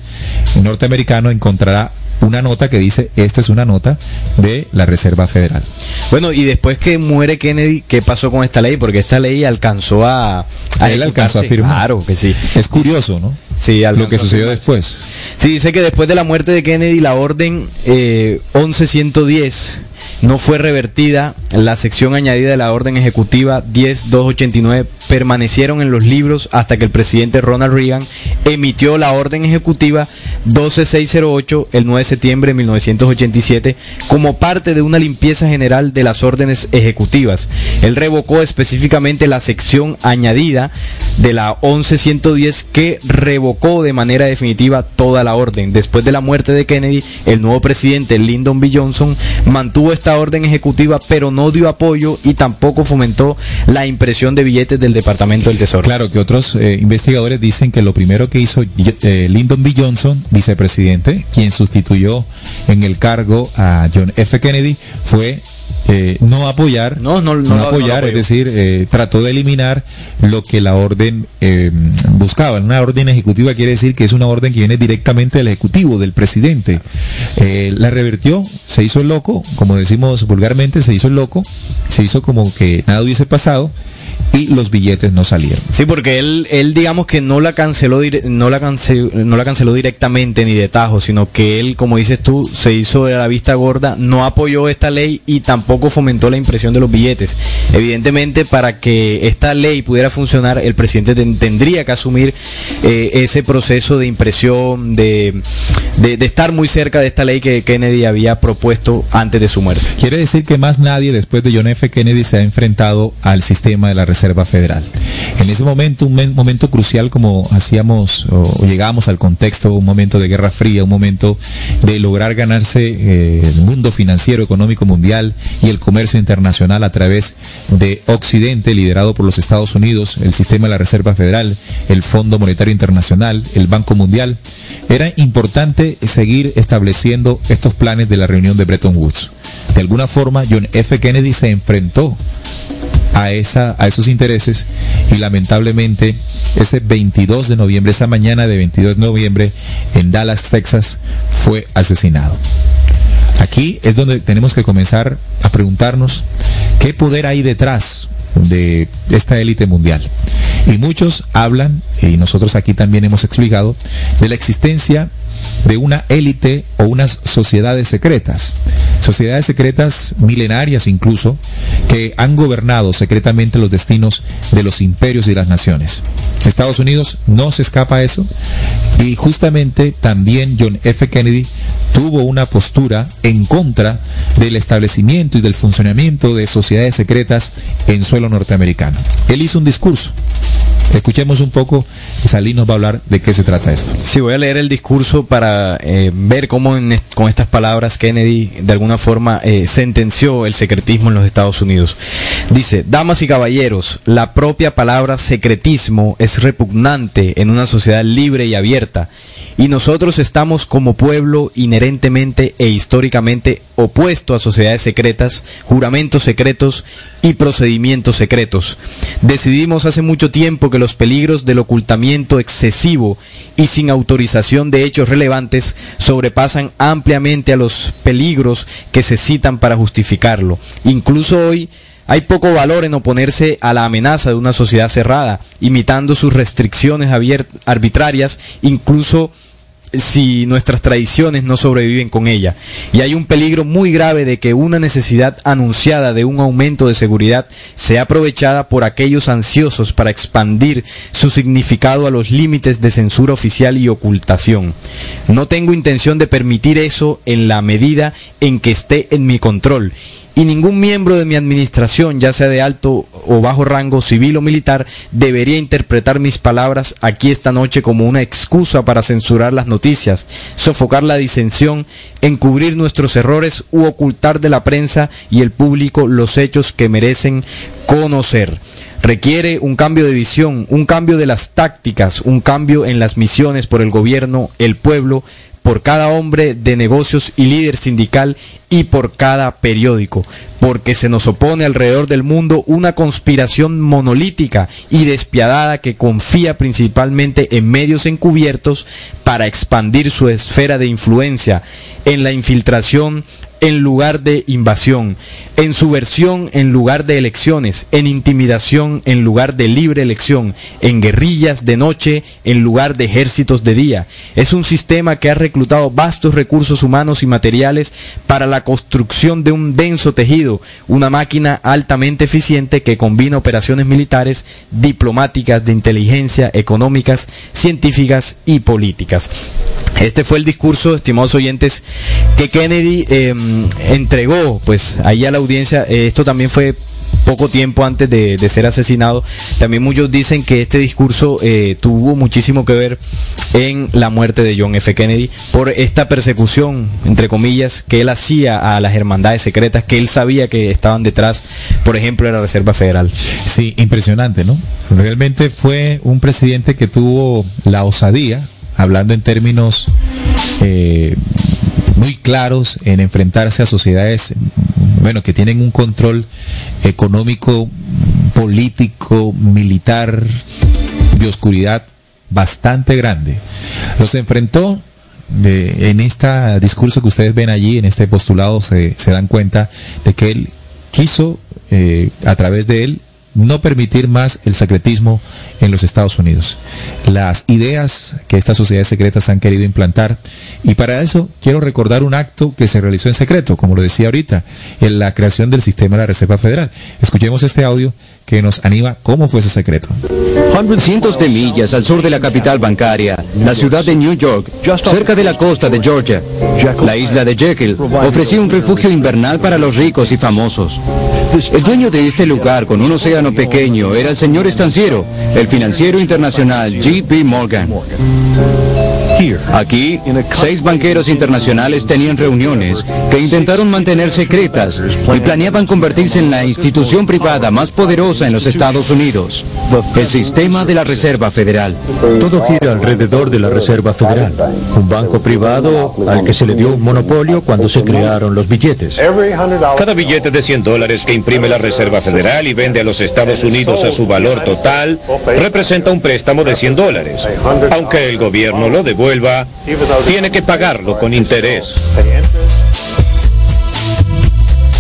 norteamericano encontrará una nota que dice esta es una nota de la Reserva Federal. Bueno, y después que muere Kennedy, ¿qué pasó con esta ley? Porque esta ley alcanzó a... a Él alcanzó a firmar. Claro que sí. Es curioso, ¿no? Sí, lo que sucedió después. Sí, dice que después de la muerte de Kennedy, la orden eh, 11110 no fue revertida. La sección añadida de la orden ejecutiva 10289 permanecieron en los libros hasta que el presidente Ronald Reagan emitió la orden ejecutiva 12608 el 9 de septiembre de 1987 como parte de una limpieza general de las órdenes ejecutivas. Él revocó específicamente la sección añadida de la 11110 que revocó de manera definitiva toda la orden. Después de la muerte de Kennedy, el nuevo presidente Lyndon B. Johnson mantuvo esta orden ejecutiva pero no dio apoyo y tampoco fomentó la impresión de billetes del Departamento del Tesoro. Claro que otros eh, investigadores dicen que lo primero que hizo eh, Lyndon B. Johnson, vicepresidente, quien sustituyó en el cargo a John F. Kennedy, fue eh, no apoyar, no, no, apoyar, es decir, trató de eliminar lo que la orden buscaba. Una orden ejecutiva quiere decir que es una orden que viene directamente del ejecutivo, del presidente. la revertió, se hizo el loco, como decimos vulgarmente, se hizo el loco, se hizo como que nada hubiese pasado y los billetes no salieron. Sí, porque él, él digamos que no la canceló, no la canceló, no la canceló directamente ni de tajo, sino que él, como dices tú, se hizo de la vista gorda, no apoyó esta ley y tampoco fomentó la impresión de los billetes. Evidentemente, para que esta ley pudiera funcionar, el presidente tendría que asumir eh, ese proceso de impresión, de, de, de estar muy cerca de esta ley que Kennedy había propuesto antes de su muerte. Quiere decir que más nadie después de John F. Kennedy se ha enfrentado al sistema de la Reserva Federal. En ese momento, un momento crucial como hacíamos o llegamos al contexto, un momento de guerra fría, un momento de lograr ganarse eh, el mundo financiero, económico mundial y el comercio internacional a través de Occidente, liderado por los Estados Unidos, el sistema de la Reserva Federal, el Fondo Monetario Internacional, el Banco Mundial, era importante seguir estableciendo estos planes de la reunión de Bretton Woods. De alguna forma, John F. Kennedy se enfrentó a, esa, a esos intereses y lamentablemente ese 22 de noviembre, esa mañana de 22 de noviembre en Dallas, Texas, fue asesinado. Aquí es donde tenemos que comenzar a preguntarnos qué poder hay detrás de esta élite mundial. Y muchos hablan, y nosotros aquí también hemos explicado, de la existencia de una élite o unas sociedades secretas. Sociedades secretas milenarias incluso, que han gobernado secretamente los destinos de los imperios y las naciones. Estados Unidos no se escapa a eso y justamente también John F. Kennedy tuvo una postura en contra del establecimiento y del funcionamiento de sociedades secretas en suelo norteamericano. Él hizo un discurso Escuchemos un poco y Salí nos va a hablar de qué se trata esto. Sí, voy a leer el discurso para eh, ver cómo con estas palabras Kennedy de alguna forma eh, sentenció el secretismo en los Estados Unidos. Dice, damas y caballeros, la propia palabra secretismo es repugnante en una sociedad libre y abierta y nosotros estamos como pueblo inherentemente e históricamente opuesto a sociedades secretas, juramentos secretos y procedimientos secretos. Decidimos hace mucho tiempo que los peligros del ocultamiento excesivo y sin autorización de hechos relevantes sobrepasan ampliamente a los peligros que se citan para justificarlo. Incluso hoy hay poco valor en oponerse a la amenaza de una sociedad cerrada, imitando sus restricciones arbitrarias, incluso si nuestras tradiciones no sobreviven con ella. Y hay un peligro muy grave de que una necesidad anunciada de un aumento de seguridad sea aprovechada por aquellos ansiosos para expandir su significado a los límites de censura oficial y ocultación. No tengo intención de permitir eso en la medida en que esté en mi control y ningún miembro de mi administración, ya sea de alto o bajo rango civil o militar, debería interpretar mis palabras aquí esta noche como una excusa para censurar las noticias, sofocar la disensión, encubrir nuestros errores u ocultar de la prensa y el público los hechos que merecen conocer. Requiere un cambio de visión, un cambio de las tácticas, un cambio en las misiones por el gobierno, el pueblo, por cada hombre de negocios y líder sindical y por cada periódico, porque se nos opone alrededor del mundo una conspiración monolítica y despiadada que confía principalmente en medios encubiertos para expandir su esfera de influencia, en la infiltración en lugar de invasión, en subversión en lugar de elecciones, en intimidación en lugar de libre elección, en guerrillas de noche en lugar de ejércitos de día. Es un sistema que ha reclutado vastos recursos humanos y materiales para la construcción de un denso tejido, una máquina altamente eficiente que combina operaciones militares, diplomáticas, de inteligencia, económicas, científicas y políticas. Este fue el discurso, estimados oyentes, que Kennedy em, entregó, pues, ahí a la audiencia. Eh, esto también fue poco tiempo antes de, ser asesinado. También muchos dicen que este discurso eh, tuvo muchísimo que ver en la muerte de John F. Kennedy por esta persecución, entre comillas, que él hacía a las hermandades secretas que él sabía que estaban detrás, por ejemplo, de la Reserva Federal. Sí, impresionante, ¿no? Realmente fue un presidente que tuvo la osadía, hablando en términos eh, muy claros, en enfrentarse a sociedades bueno, que tienen un control económico, político, militar, de oscuridad bastante grande. Los enfrentó en este discurso que ustedes ven allí, en este postulado, se, dan cuenta de que él quiso, eh, a través de él, no permitir más el secretismo en los Estados Unidos. Las ideas que estas sociedades secretas han querido implantar y para eso quiero recordar un acto que se realizó en secreto, como lo decía ahorita, en la creación del sistema de la Reserva Federal. Escuchemos este audio que nos anima cómo fue ese secreto. Cientos de millas al sur de la capital bancaria, la ciudad de New York, cerca de la costa de Georgia, la isla de Jekyll ofrecía un refugio invernal para los ricos y famosos. El dueño de este lugar con un océano pequeño era el señor estanciero, el financiero internacional G.P. Morgan. Aquí, seis banqueros internacionales tenían reuniones que intentaron mantener secretas y planeaban convertirse en la institución privada más poderosa en los Estados Unidos, el sistema de la Reserva Federal. Todo gira alrededor de la Reserva Federal, un banco privado al que se le dio un monopolio cuando se crearon los billetes. Cada billete de 100 dólares que imprime la Reserva Federal y vende a los Estados Unidos a su valor total representa un préstamo de 100 dólares. Aunque el gobierno lo devuelva, tiene que pagarlo con interés.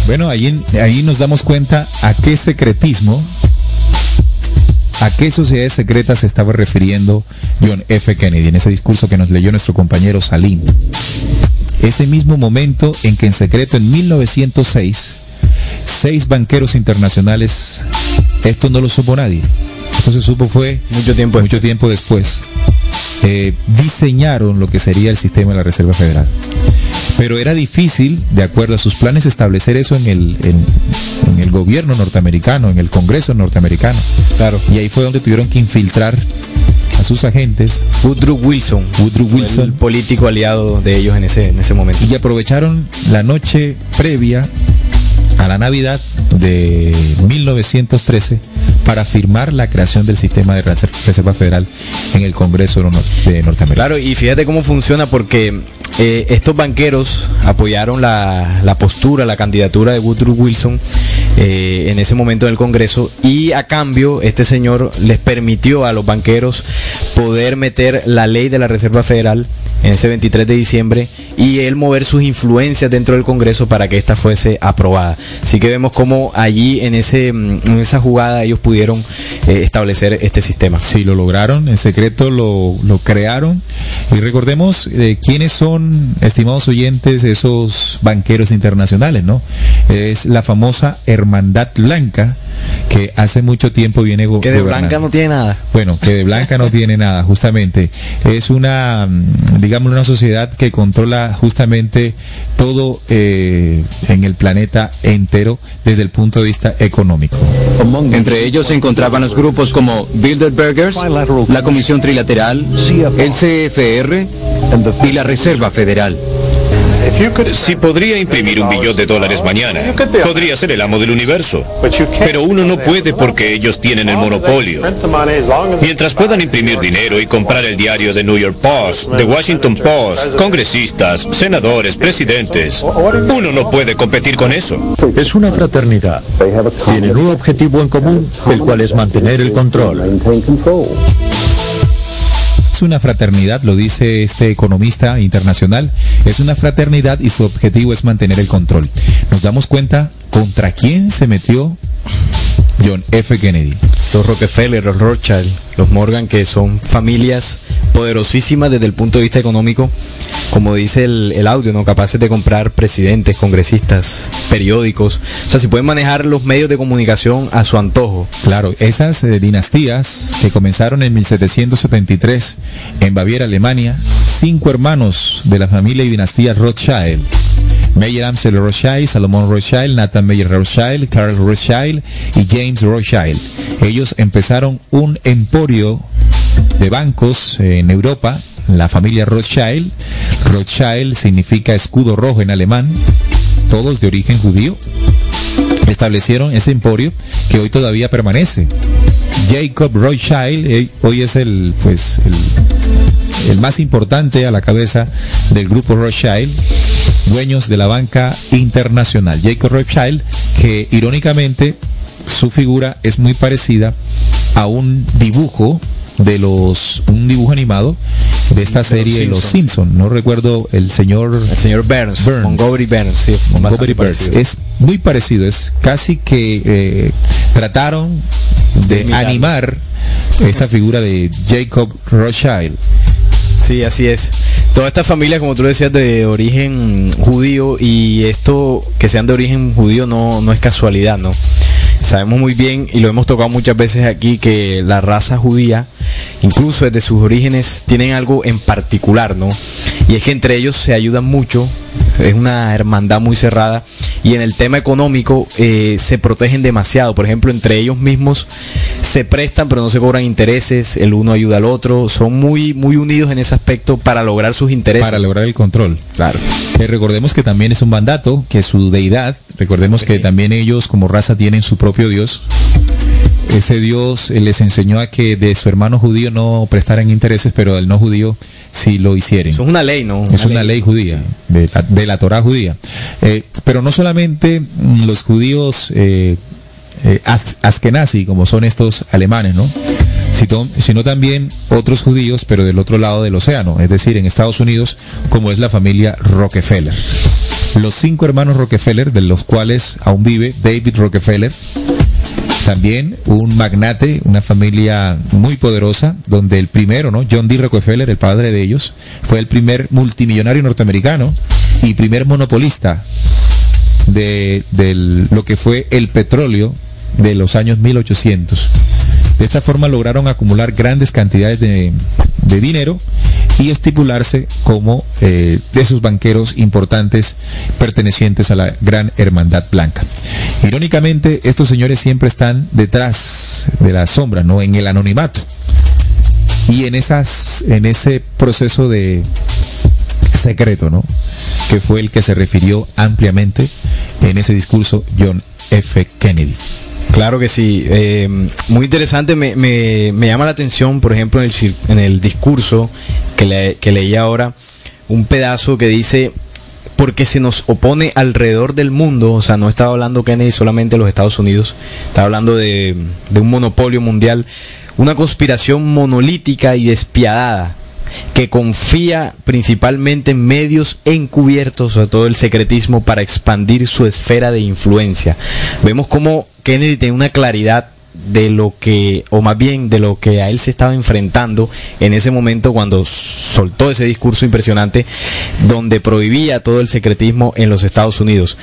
Bueno, ahí, ahí nos damos cuenta a qué secretismo, a qué sociedades secretas se estaba refiriendo John F. Kennedy en ese discurso que nos leyó nuestro compañero Salim. Ese mismo momento en que en secreto en 1906, seis banqueros internacionales, esto no lo supo nadie. Esto se supo fue mucho tiempo mucho tiempo después eh, diseñaron lo que sería el sistema de la Reserva Federal. Pero era difícil, de acuerdo a sus planes, establecer eso en el, en, en el gobierno norteamericano, en el Congreso norteamericano. Claro. Y ahí fue donde tuvieron que infiltrar a sus agentes. Woodrow Wilson. Woodrow Wilson. El político aliado de ellos en ese, en ese momento. Y aprovecharon la noche previa a la Navidad de 1913 para firmar la creación del sistema de Reserva Federal en el Congreso de Norteamérica. Claro, y fíjate cómo funciona porque eh, estos banqueros apoyaron la, postura, la candidatura de Woodrow Wilson eh, en ese momento en el Congreso y a cambio este señor les permitió a los banqueros poder meter la ley de la Reserva Federal en ese 23 de diciembre y él mover sus influencias dentro del Congreso para que esta fuese aprobada. Así que vemos cómo allí en, ese, en esa jugada ellos pudieron eh, establecer este sistema. Sí, lo lograron, en secreto lo, lo crearon. Y recordemos eh, quiénes son, estimados oyentes, esos banqueros internacionales, ¿no? Es la famosa Hermandad Blanca, que hace mucho tiempo viene Que de blanca no tiene nada. Bueno, que de blanca no tiene nada, justamente. Es una, digamos, una sociedad que controla justamente todo eh, en el planeta entero desde el punto de vista económico. Entre ellos se encontraban los grupos como Bilderbergers, la Comisión Trilateral, el CFR y la Reserva Federal. Si podría imprimir un billón de dólares mañana, podría ser el amo del universo. Pero uno no puede porque ellos tienen el monopolio. Mientras puedan imprimir dinero y comprar el diario de New York Post, The Washington Post, congresistas, senadores, presidentes, uno no puede competir con eso. Es una fraternidad. Tienen un objetivo en común, el cual es mantener el control es una fraternidad, lo dice este economista internacional, es una fraternidad y su objetivo es mantener el control. Nos damos cuenta contra quién se metió John F. Kennedy. Los Rockefeller, los Rothschild, los Morgan, que son familias poderosísimas desde el punto de vista económico, como dice el, el, audio, ¿no? Capaces de comprar presidentes, congresistas, periódicos. O sea, si pueden manejar los medios de comunicación a su antojo. Claro, esas eh, dinastías que comenzaron en 1773 en Baviera, Alemania, cinco hermanos de la familia y dinastía Rothschild. Meyer Amsel Rothschild, Salomón Rothschild, Nathan Meyer Rothschild, Carl Rothschild y James Rothschild. Ellos empezaron un emporio de bancos en Europa, la familia Rothschild. Rothschild significa escudo rojo en alemán, todos de origen judío. Establecieron ese emporio que hoy todavía permanece. Jacob Rothschild hoy es el, pues, el más importante a la cabeza del grupo Rothschild dueños de la banca internacional. Jacob Rothschild, que irónicamente su figura es muy parecida a un dibujo de los un dibujo animado de esta serie Los Simpson. No recuerdo el señor el señor Burns, Burns. Montgomery Burns, sí, Montgomery Burns. Es muy parecido, es casi que eh, trataron de animar esta figura de Jacob Rothschild. Sí, así es. Toda esta familia, como tú decías, de origen judío y esto que sean de origen judío no, no es casualidad, ¿no? Sabemos muy bien y lo hemos tocado muchas veces aquí que la raza judía, incluso desde sus orígenes, tienen algo en particular, ¿no? Y es que entre ellos se ayudan mucho, es una hermandad muy cerrada y en el tema económico eh, se protegen demasiado. Por ejemplo, entre ellos mismos se prestan pero no se cobran intereses, el uno ayuda al otro, son muy, muy unidos en ese aspecto para lograr sus intereses. Para lograr el control. Claro. Eh, recordemos que también es un mandato, que su deidad, recordemos que también ellos como raza tienen su propio Dios. Ese Dios eh, les enseñó a que de su hermano judío no prestaran intereses, pero del no judío sí lo hicieron. Eso es una ley, ¿no? es una ley, judía, de la, de la Torah judía. Eh, pero no solamente mm, los judíos eh, eh, az- askenazi, como son estos alemanes, ¿no? Sino también otros judíos, pero del otro lado del océano, es decir, en Estados Unidos, como es la familia Rockefeller. Los cinco hermanos Rockefeller, de los cuales aún vive David Rockefeller, también un magnate, una familia muy poderosa, donde el primero, ¿no? John D. Rockefeller, el padre de ellos, fue el primer multimillonario norteamericano y primer monopolista de, lo que fue el petróleo de los años 1800. De esta forma lograron acumular grandes cantidades de, de dinero y estipularse como eh, de esos banqueros importantes pertenecientes a la gran hermandad blanca. Irónicamente, estos señores siempre están detrás de la sombra, no en el anonimato. Y en esas, en ese proceso de secreto, ¿no? Que fue el que se refirió ampliamente en ese discurso John F. Kennedy. Claro que sí. Eh, muy interesante. Me, me- me llama la atención, por ejemplo, en el, en el discurso que, que leí ahora, un pedazo que dice, porque se nos opone alrededor del mundo, o sea, no estaba hablando Kennedy solamente de los Estados Unidos, estaba hablando de, de un monopolio mundial, una conspiración monolítica y despiadada que confía principalmente en medios encubiertos, sobre todo el secretismo, para expandir su esfera de influencia. Vemos cómo Kennedy tiene una claridad de lo que, o más bien de lo que a él se estaba enfrentando en ese momento cuando soltó ese discurso impresionante donde prohibía todo el secretismo en los Estados Unidos.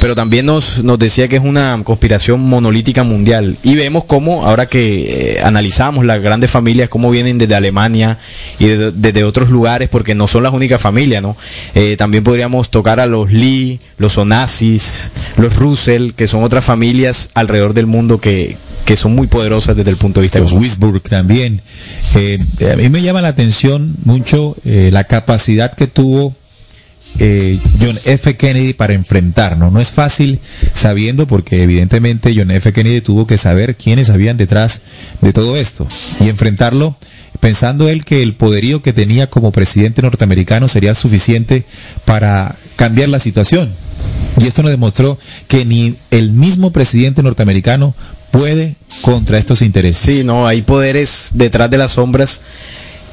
Pero también nos, nos decía que es una conspiración monolítica mundial. Y vemos cómo, ahora que eh, analizamos las grandes familias, cómo vienen desde Alemania y de- desde otros lugares, porque no son las únicas familias, ¿no? Eh, también podríamos tocar a los Lee, los Onassis, los Russell, que son otras familias alrededor del mundo que, que son muy poderosas desde el punto de vista Los. Wisburg también. Eh, a mí me llama la atención mucho eh, la capacidad que tuvo eh, John F. Kennedy para enfrentar, ¿no? No es fácil sabiendo porque evidentemente John F. Kennedy tuvo que saber quiénes habían detrás de todo esto y enfrentarlo pensando él que el poderío que tenía como presidente norteamericano sería suficiente para cambiar la situación. Y esto nos demostró que ni el mismo presidente norteamericano puede contra estos intereses. Sí, no, hay poderes detrás de las sombras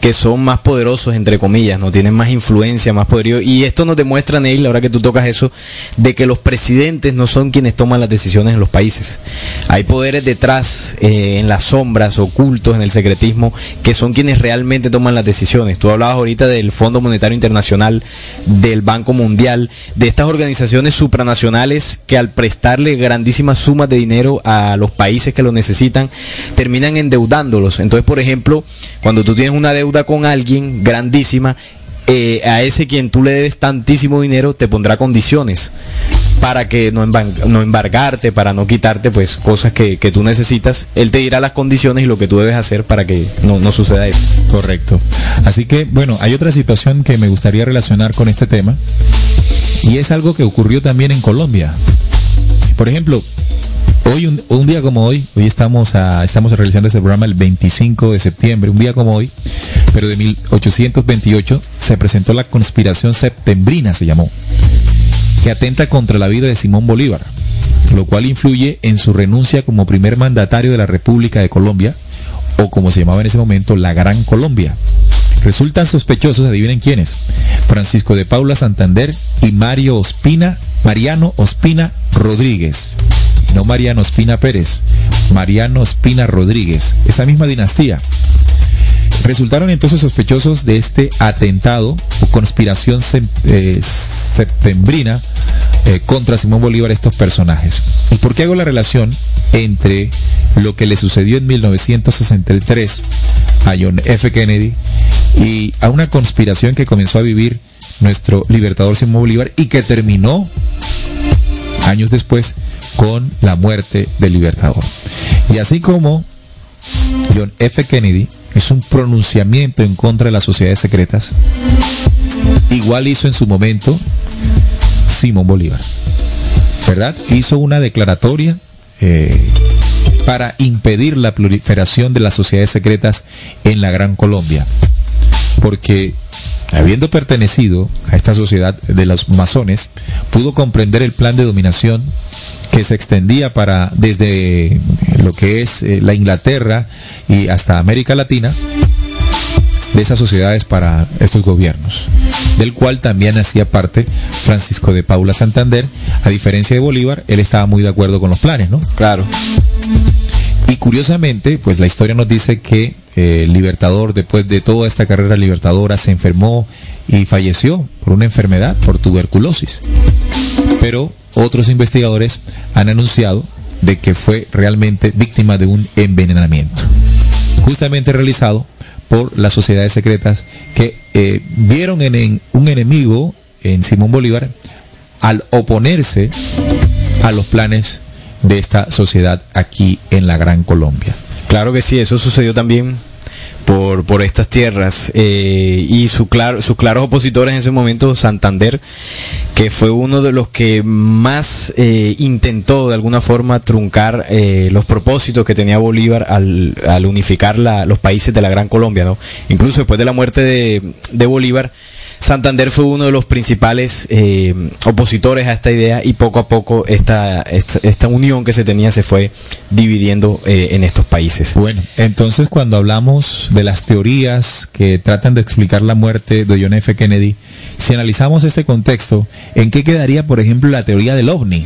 que son más poderosos, entre comillas, no tienen más influencia, más poderío. Y esto nos demuestra, Neil, ahora que tú tocas eso, de que los presidentes no son quienes toman las decisiones en los países. Hay poderes detrás, eh, en las sombras, ocultos, en el secretismo, que son quienes realmente toman las decisiones. Tú hablabas ahorita del Fondo Monetario Internacional, del Banco Mundial, de estas organizaciones supranacionales que al prestarle grandísimas sumas de dinero a los países que lo necesitan, terminan endeudándolos. Entonces, por ejemplo, cuando tú tienes una deuda con alguien grandísima, eh, a ese quien tú le debes tantísimo dinero te pondrá condiciones para que no, no embargarte, para no quitarte pues cosas que, que tú necesitas. Él te dirá las condiciones y lo que tú debes hacer para que no, no suceda eso. Correcto. Así que, bueno, hay otra situación que me gustaría relacionar con este tema y es algo que ocurrió también en Colombia. Por ejemplo, hoy, un, día como hoy, hoy estamos, estamos realizando este programa el 25 de septiembre, un día como hoy, pero de 1828 se presentó la conspiración septembrina, se llamó, que atenta contra la vida de Simón Bolívar, lo cual influye en su renuncia como primer mandatario de la República de Colombia, o como se llamaba en ese momento, la Gran Colombia. Resultan sospechosos, adivinen quiénes, Francisco de Paula Santander y Mario Ospina, Mariano Ospina Rodríguez, no Mariano Espina Pérez, Mariano Espina Rodríguez, esa misma dinastía. Resultaron entonces sospechosos de este atentado o conspiración eh, septembrina eh, contra Simón Bolívar estos personajes. ¿Y por qué hago la relación entre lo que le sucedió en 1963 a John F. Kennedy y a una conspiración que comenzó a vivir nuestro libertador Simón Bolívar y que terminó años después con la muerte del libertador. Y así como John F. Kennedy es un pronunciamiento en contra de las sociedades secretas, igual hizo en su momento Simón Bolívar. ¿Verdad? Hizo una declaratoria eh, para impedir la proliferación de las sociedades secretas en la Gran Colombia. Porque habiendo pertenecido a esta sociedad de los masones, pudo comprender el plan de dominación que se extendía para desde lo que es eh, la Inglaterra y hasta América Latina de esas sociedades para estos gobiernos, del cual también hacía parte Francisco de Paula Santander, a diferencia de Bolívar, él estaba muy de acuerdo con los planes, ¿no? Claro. Y curiosamente, pues la historia nos dice que eh, Libertador, después de toda esta carrera libertadora, se enfermó y falleció por una enfermedad, por tuberculosis. Pero otros investigadores han anunciado de que fue realmente víctima de un envenenamiento, justamente realizado por las sociedades secretas que eh, vieron en un enemigo en Simón Bolívar al oponerse a los planes de esta sociedad aquí en la Gran Colombia. Claro que sí, eso sucedió también por, por estas tierras eh, y su claro, sus claros opositores en ese momento, Santander, que fue uno de los que más eh, intentó de alguna forma truncar eh, los propósitos que tenía Bolívar al, al unificar la, los países de la Gran Colombia, ¿no? Incluso después de la muerte de, de Bolívar, Santander fue uno de los principales eh, opositores a esta idea y poco a poco esta, esta, unión que se tenía se fue dividiendo eh, en estos países. Bueno, entonces cuando hablamos de las teorías que tratan de explicar la muerte de John F. Kennedy, si analizamos este contexto, ¿en qué quedaría, por ejemplo, la teoría del ovni?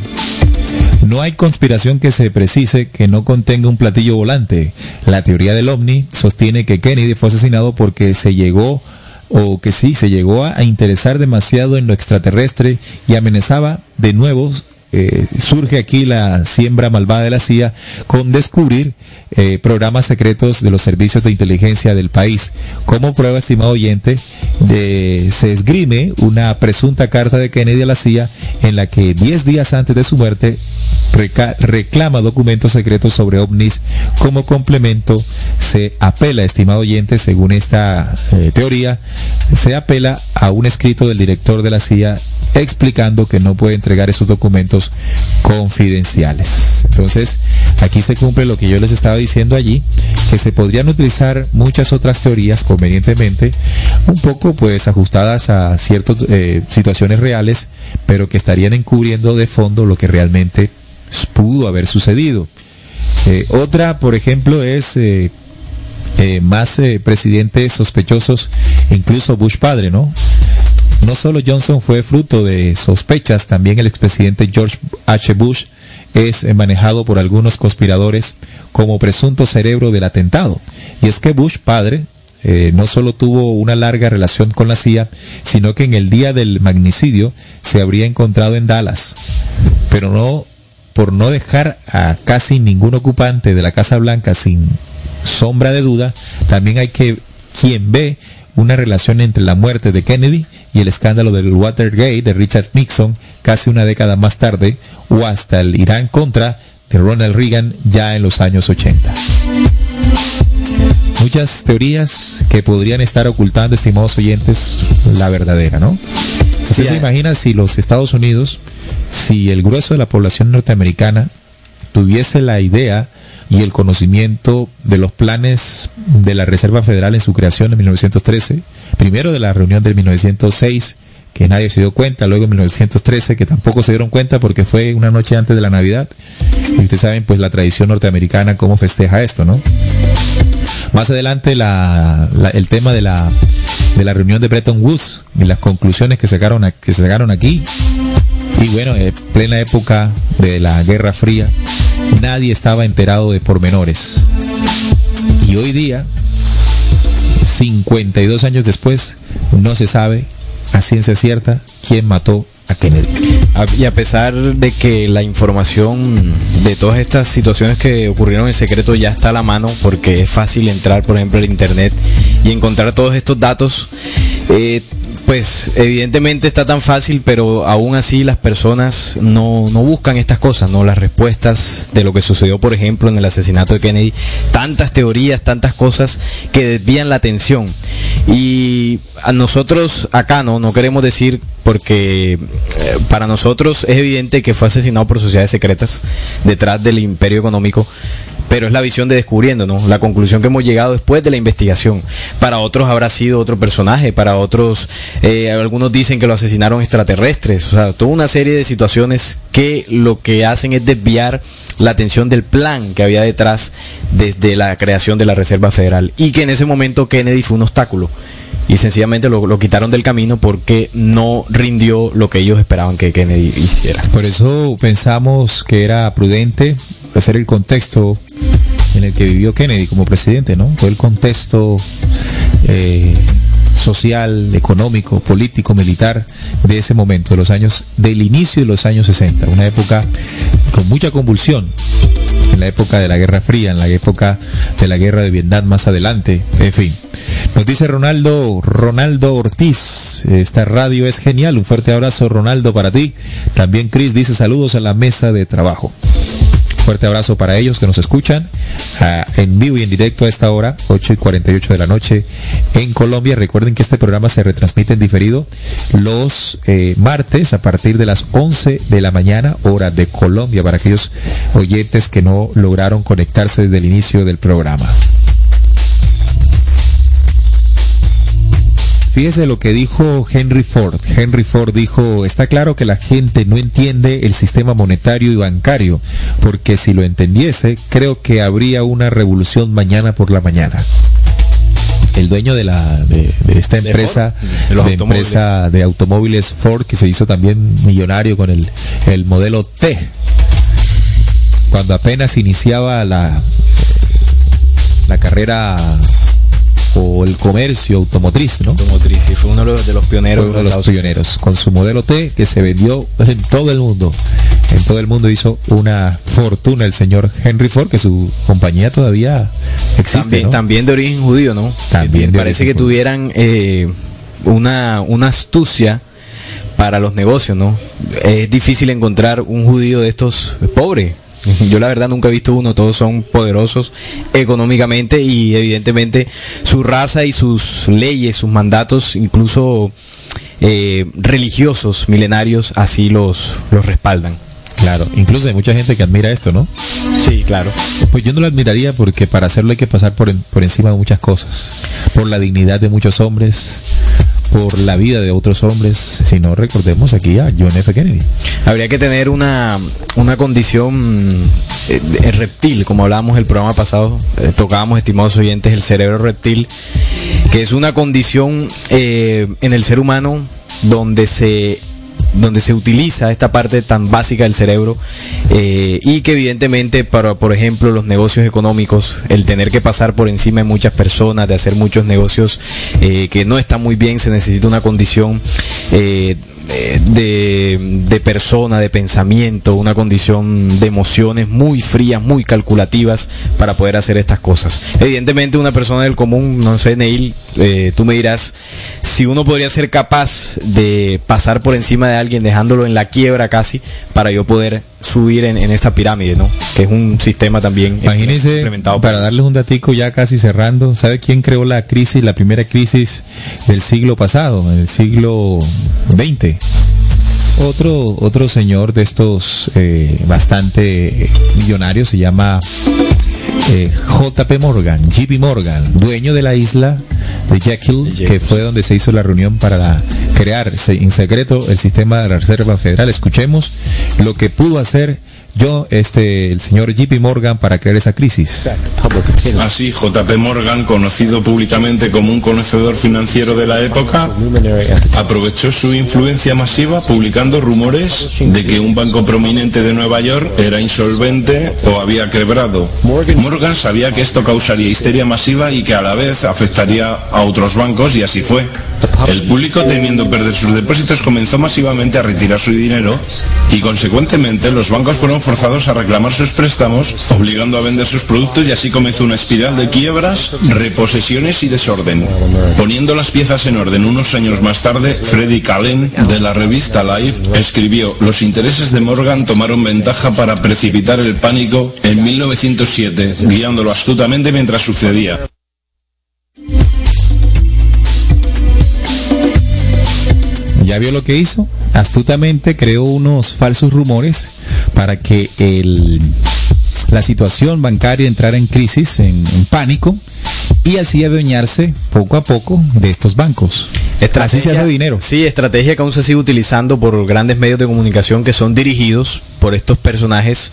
No hay conspiración que se precise que no contenga un platillo volante. La teoría del ovni sostiene que Kennedy fue asesinado porque se llegó o que sí, se llegó a, interesar demasiado en lo extraterrestre y amenazaba de nuevo eh, surge aquí la siembra malvada de la CIA con descubrir eh, programas secretos de los servicios de inteligencia del país. Como prueba, estimado oyente, se esgrime una presunta carta de Kennedy a la CIA en la que 10 días antes de su muerte reclama documentos secretos sobre ovnis. Como complemento, se apela, estimado oyente, según esta eh, teoría, se apela a un escrito del director de la CIA explicando que no puede entregar esos documentos confidenciales. Entonces, aquí se cumple lo que yo les estaba diciendo allí, que se podrían utilizar muchas otras teorías convenientemente, un poco pues ajustadas a ciertas eh, situaciones reales, pero que estarían encubriendo de fondo lo que realmente pudo haber sucedido. Eh, otra, por ejemplo, es eh, más presidentes sospechosos, incluso Bush padre, ¿no? No solo Johnson fue fruto de sospechas, también el expresidente George H. Bush es manejado por algunos conspiradores como presunto cerebro del atentado. Y es que Bush padre eh, no solo tuvo una larga relación con la CIA, sino que en el día del magnicidio se habría encontrado en Dallas. Pero no, por no dejar a casi ningún ocupante de la Casa Blanca sin sombra de duda, también hay que quien ve una relación entre la muerte de Kennedy y el escándalo del Watergate de Richard Nixon casi una década más tarde, o hasta el Irán contra de Ronald Reagan ya en los años 80. Muchas teorías que podrían estar ocultando, estimados oyentes, la verdadera, ¿no? ¿Usted se imagina si los Estados Unidos, si el grueso de la población norteamericana tuviese la idea y el conocimiento de los planes de la Reserva Federal en su creación en 1913, primero de la reunión del 1906, que nadie se dio cuenta, luego en 1913, que tampoco se dieron cuenta porque fue una noche antes de la Navidad. Y ustedes saben, pues la tradición norteamericana, cómo festeja esto, ¿no? Más adelante el tema de la, de la reunión de Bretton Woods y las conclusiones que, sacaron, que se sacaron aquí. Y bueno, en plena época de la Guerra Fría, nadie estaba enterado de pormenores. Y hoy día, 52 años después, no se sabe a ciencia cierta quién mató a Kennedy. Y a pesar de que la información de todas estas situaciones que ocurrieron en secreto ya está a la mano, porque es fácil entrar, por ejemplo, al internet y encontrar todos estos datos, eh, pues evidentemente está tan fácil, pero aún así las personas no, no, buscan estas cosas, no las respuestas de lo que sucedió, por ejemplo, en el asesinato de Kennedy. Tantas teorías, tantas cosas que desvían la atención. Y a nosotros acá no, no queremos decir porque eh, para nosotros es evidente que fue asesinado por sociedades secretas detrás del imperio económico, pero es la visión de descubriendo, ¿no? La conclusión que hemos llegado después de la investigación. Para otros habrá sido otro personaje, para otros, eh, algunos dicen que lo asesinaron extraterrestres, o sea, toda una serie de situaciones que lo que hacen es desviar la atención del plan que había detrás desde la creación de la Reserva Federal y que en ese momento Kennedy fue un obstáculo y sencillamente lo, lo, quitaron del camino porque no rindió lo que ellos esperaban que Kennedy hiciera. Por eso pensamos que era prudente hacer el contexto en el que vivió Kennedy como presidente, ¿no? Fue el contexto eh, social, económico, político, militar de ese momento, de los años, del inicio de los años 60, una época con mucha convulsión, en la época de la Guerra Fría, en la época de la Guerra de Vietnam más adelante, en fin. Nos dice Ronaldo, Ronaldo Ortiz, esta radio es genial, un fuerte abrazo Ronaldo para ti. También Chris dice saludos a la mesa de trabajo. Fuerte abrazo para ellos que nos escuchan uh, en vivo y en directo a esta hora, 8 y 48 de la noche en Colombia. Recuerden que este programa se retransmite en diferido los eh, martes a partir de las 11 de la mañana, hora de Colombia, para aquellos oyentes que no lograron conectarse desde el inicio del programa. Fíjese lo que dijo Henry Ford. Henry Ford dijo, está claro que la gente no entiende el sistema monetario y bancario, porque si lo entendiese, creo que habría una revolución mañana por la mañana. El dueño de la de, de esta empresa, de, de empresa de automóviles Ford, que se hizo también millonario con el, el modelo T, cuando apenas iniciaba la, la carrera o el comercio automotriz, ¿no? Automotriz, y fue uno de los, pioneros. Fue uno de los pioneros, con su modelo T que se vendió en todo el mundo. En todo el mundo hizo una fortuna el señor Henry Ford, que su compañía todavía existe. También, ¿no? también de origen judío, ¿no? También Parece que judío. tuvieran eh, una, una astucia para los negocios, ¿no? Es difícil encontrar un judío de estos pobre. Yo la verdad nunca he visto uno, todos son poderosos económicamente y evidentemente su raza y sus leyes, sus mandatos, incluso eh, religiosos, milenarios, así los, los respaldan. Claro, incluso hay mucha gente que admira esto, ¿no? Sí, claro. Pues yo no lo admiraría porque para hacerlo hay que pasar por, en- por encima de muchas cosas. Por la dignidad de muchos hombres, por la vida de otros hombres. Si no, recordemos aquí a John F. Kennedy. Habría que tener una, una condición eh, de- reptil, como hablábamos el programa pasado, eh, tocábamos, estimados oyentes, el cerebro reptil, que es una condición eh, en el ser humano donde se donde se utiliza esta parte tan básica del cerebro eh, y que evidentemente para por ejemplo los negocios económicos el tener que pasar por encima de muchas personas de hacer muchos negocios eh, que no están muy bien se necesita una condición eh, de, de persona, de pensamiento, una condición de emociones muy frías, muy calculativas para poder hacer estas cosas. Evidentemente una persona del común, no sé, Neil, eh, tú me dirás si uno podría ser capaz de pasar por encima de alguien dejándolo en la quiebra casi para yo poder subir en, en esta pirámide, ¿no? Que es un sistema también Imagínense, implementado para darles un datico ya casi cerrando, ¿sabe quién creó la crisis, la primera crisis del siglo pasado, en el siglo XX? Otro, otro señor de estos eh, bastante millonarios se llama eh, JP Morgan, JP Morgan, dueño de la isla de Jekyll, que fue donde se hizo la reunión para crear en secreto el sistema de la Reserva Federal. Escuchemos lo que pudo hacer yo, este, el señor JP Morgan para crear esa crisis. Así, JP Morgan, conocido públicamente como un conocedor financiero de la época, aprovechó su influencia masiva publicando rumores de que un banco prominente de Nueva York era insolvente o había quebrado. Morgan sabía que esto causaría histeria masiva y que a la vez afectaría a otros bancos y así fue. El público, temiendo perder sus depósitos, comenzó masivamente a retirar su dinero y consecuentemente los bancos fueron forzados a reclamar sus préstamos, obligando a vender sus productos y así comenzó una espiral de quiebras, reposesiones y desorden. Poniendo las piezas en orden unos años más tarde, Freddy Callen de la revista Life escribió, los intereses de Morgan tomaron ventaja para precipitar el pánico en 1907, guiándolo astutamente mientras sucedía. ¿Ya vio lo que hizo? Astutamente creó unos falsos rumores para que el, la situación bancaria entrara en crisis, en, en pánico, y así adueñarse poco a poco de estos bancos. Así se hace dinero. Sí, estrategia que aún se sigue utilizando por grandes medios de comunicación que son dirigidos por estos personajes.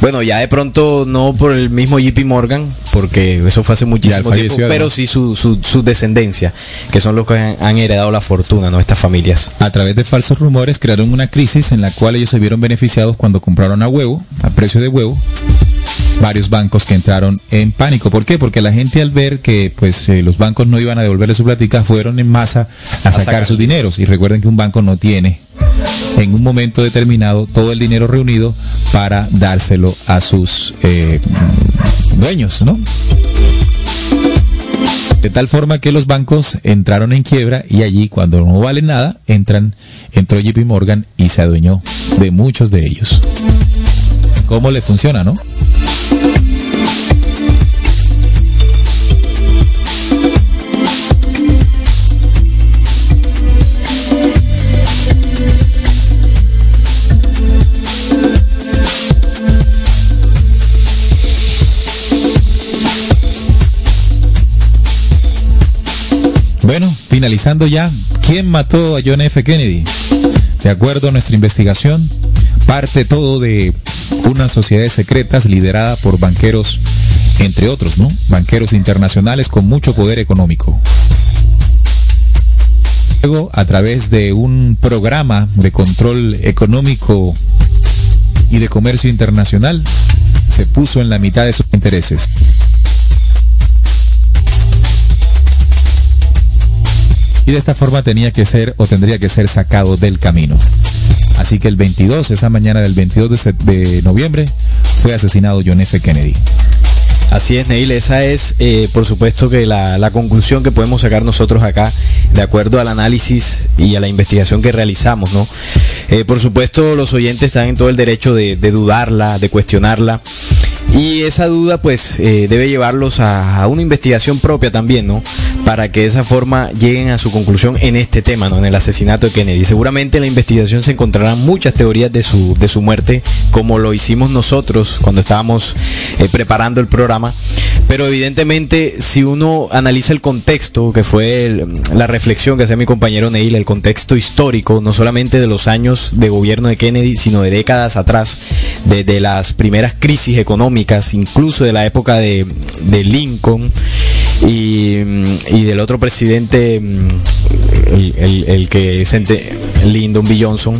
Bueno, ya de pronto no por el mismo JP Morgan, porque eso fue hace muchísimo tiempo, pero sí su, su, su, descendencia, que son los que han, han, heredado la fortuna, ¿no? Estas familias. A través de falsos rumores crearon una crisis en la cual ellos se vieron beneficiados cuando compraron a huevo, a precio de huevo, varios bancos que entraron en pánico. ¿Por qué? Porque la gente al ver que pues eh, los bancos no iban a devolverle su plática fueron en masa a, a sacar, sacar sus dineros. Y recuerden que un banco no tiene en un momento determinado todo el dinero reunido para dárselo a sus eh, dueños, ¿no? De tal forma que los bancos entraron en quiebra y allí cuando no vale nada, entran, entró JP Morgan y se adueñó de muchos de ellos. ¿Cómo le funciona, no? Bueno, finalizando ya, ¿quién mató a John F. Kennedy? De acuerdo a nuestra investigación, parte todo de unas sociedades secretas liderada por banqueros, entre otros, ¿no? Banqueros internacionales con mucho poder económico. Luego, a través de un programa de control económico y de comercio internacional, se puso en la mitad de sus intereses. Y de esta forma tenía que ser o tendría que ser sacado del camino. Así que el 22, esa mañana del 22 de, noviembre, fue asesinado John F. Kennedy. Así es, Neil, esa es eh, por supuesto que la, la, conclusión que podemos sacar nosotros acá, de acuerdo al análisis y a la investigación que realizamos, ¿no? Eh, por supuesto, los oyentes están en todo el derecho de, de dudarla, de cuestionarla. Y esa duda pues eh, debe llevarlos a, una investigación propia también, ¿no? Para que de esa forma lleguen a su conclusión en este tema, ¿no? En el asesinato de Kennedy. Seguramente en la investigación se encontrarán muchas teorías de su, de su muerte, como lo hicimos nosotros cuando estábamos eh, preparando el programa. Pero evidentemente si uno analiza el contexto, que fue la reflexión que hacía mi compañero Neil, el contexto histórico, no solamente de los años de gobierno de Kennedy, sino de décadas atrás, desde de las primeras crisis económicas, incluso de la época de, de Lincoln y, del otro presidente, el, el, que Lyndon B. Johnson.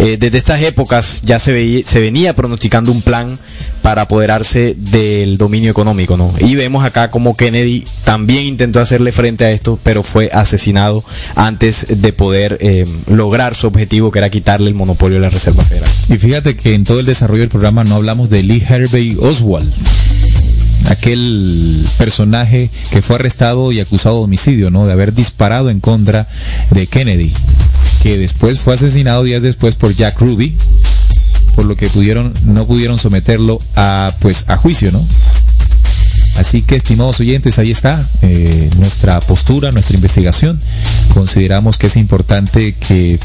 Eh, desde estas épocas ya se, veía, se venía pronosticando un plan para apoderarse del dominio económico, ¿no? Y vemos acá como Kennedy también intentó hacerle frente a esto, pero fue asesinado antes de poder eh, lograr su objetivo, que era quitarle el monopolio de la Reserva Federal. Y fíjate que en todo el desarrollo del programa no hablamos de Lee Harvey Oswald aquel personaje que fue arrestado y acusado de homicidio, ¿no? De haber disparado en contra de Kennedy, que después fue asesinado días después por Jack Ruby, por lo que pudieron, no pudieron someterlo a, pues, a juicio, ¿no? Así que, estimados oyentes, ahí está eh, nuestra postura, nuestra investigación. Consideramos que es importante que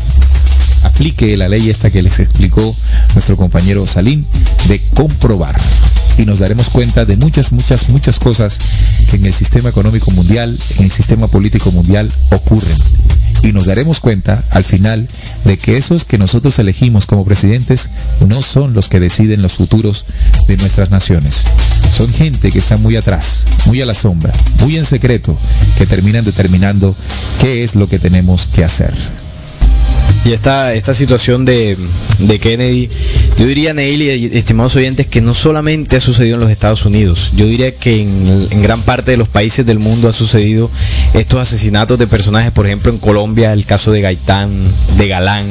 aplique la ley esta que les explicó nuestro compañero Salín de comprobar y nos daremos cuenta de muchas, muchas, muchas cosas que en el sistema económico mundial, en el sistema político mundial ocurren y nos daremos cuenta al final de que esos que nosotros elegimos como presidentes no son los que deciden los futuros de nuestras naciones. Son gente que está muy atrás, muy a la sombra, muy en secreto, que terminan determinando qué es lo que tenemos que hacer. Y esta, esta situación de, de Kennedy, yo diría, Neil y estimados oyentes, que no solamente ha sucedido en los Estados Unidos, yo diría que en, gran parte de los países del mundo ha sucedido estos asesinatos de personajes, por ejemplo en Colombia, el caso de Gaitán, de Galán,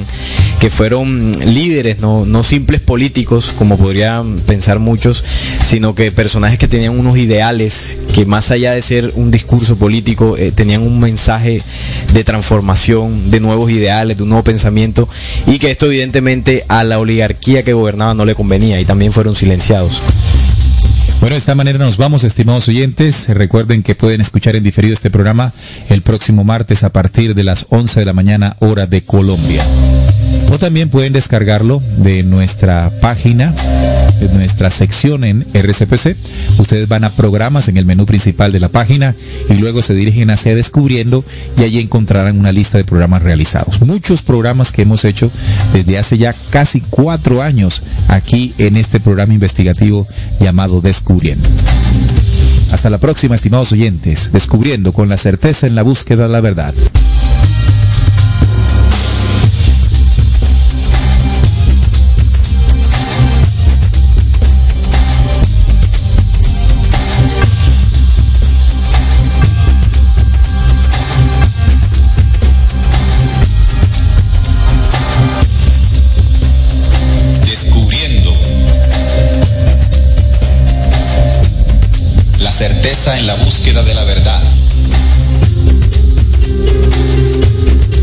que fueron líderes, no, no simples políticos, como podrían pensar muchos, sino que personajes que tenían unos ideales, que más allá de ser un discurso político, eh, tenían un mensaje de transformación, de nuevos ideales, de un nuevo pensamiento, y que esto evidentemente a la oligarquía que gobernaba no le convenía y también fueron silenciados. Bueno, de esta manera nos vamos, estimados oyentes. Recuerden que pueden escuchar en diferido este programa el próximo martes a partir de las 11 de la mañana, hora de Colombia. O también pueden descargarlo de nuestra página, de nuestra sección en RCPC. Ustedes van a programas en el menú principal de la página y luego se dirigen hacia Descubriendo y allí encontrarán una lista de programas realizados. Muchos programas que hemos hecho desde hace ya casi cuatro años aquí en este programa investigativo llamado Descubriendo. Hasta la próxima, estimados oyentes, descubriendo con la certeza en la búsqueda de la verdad. En la búsqueda de la verdad.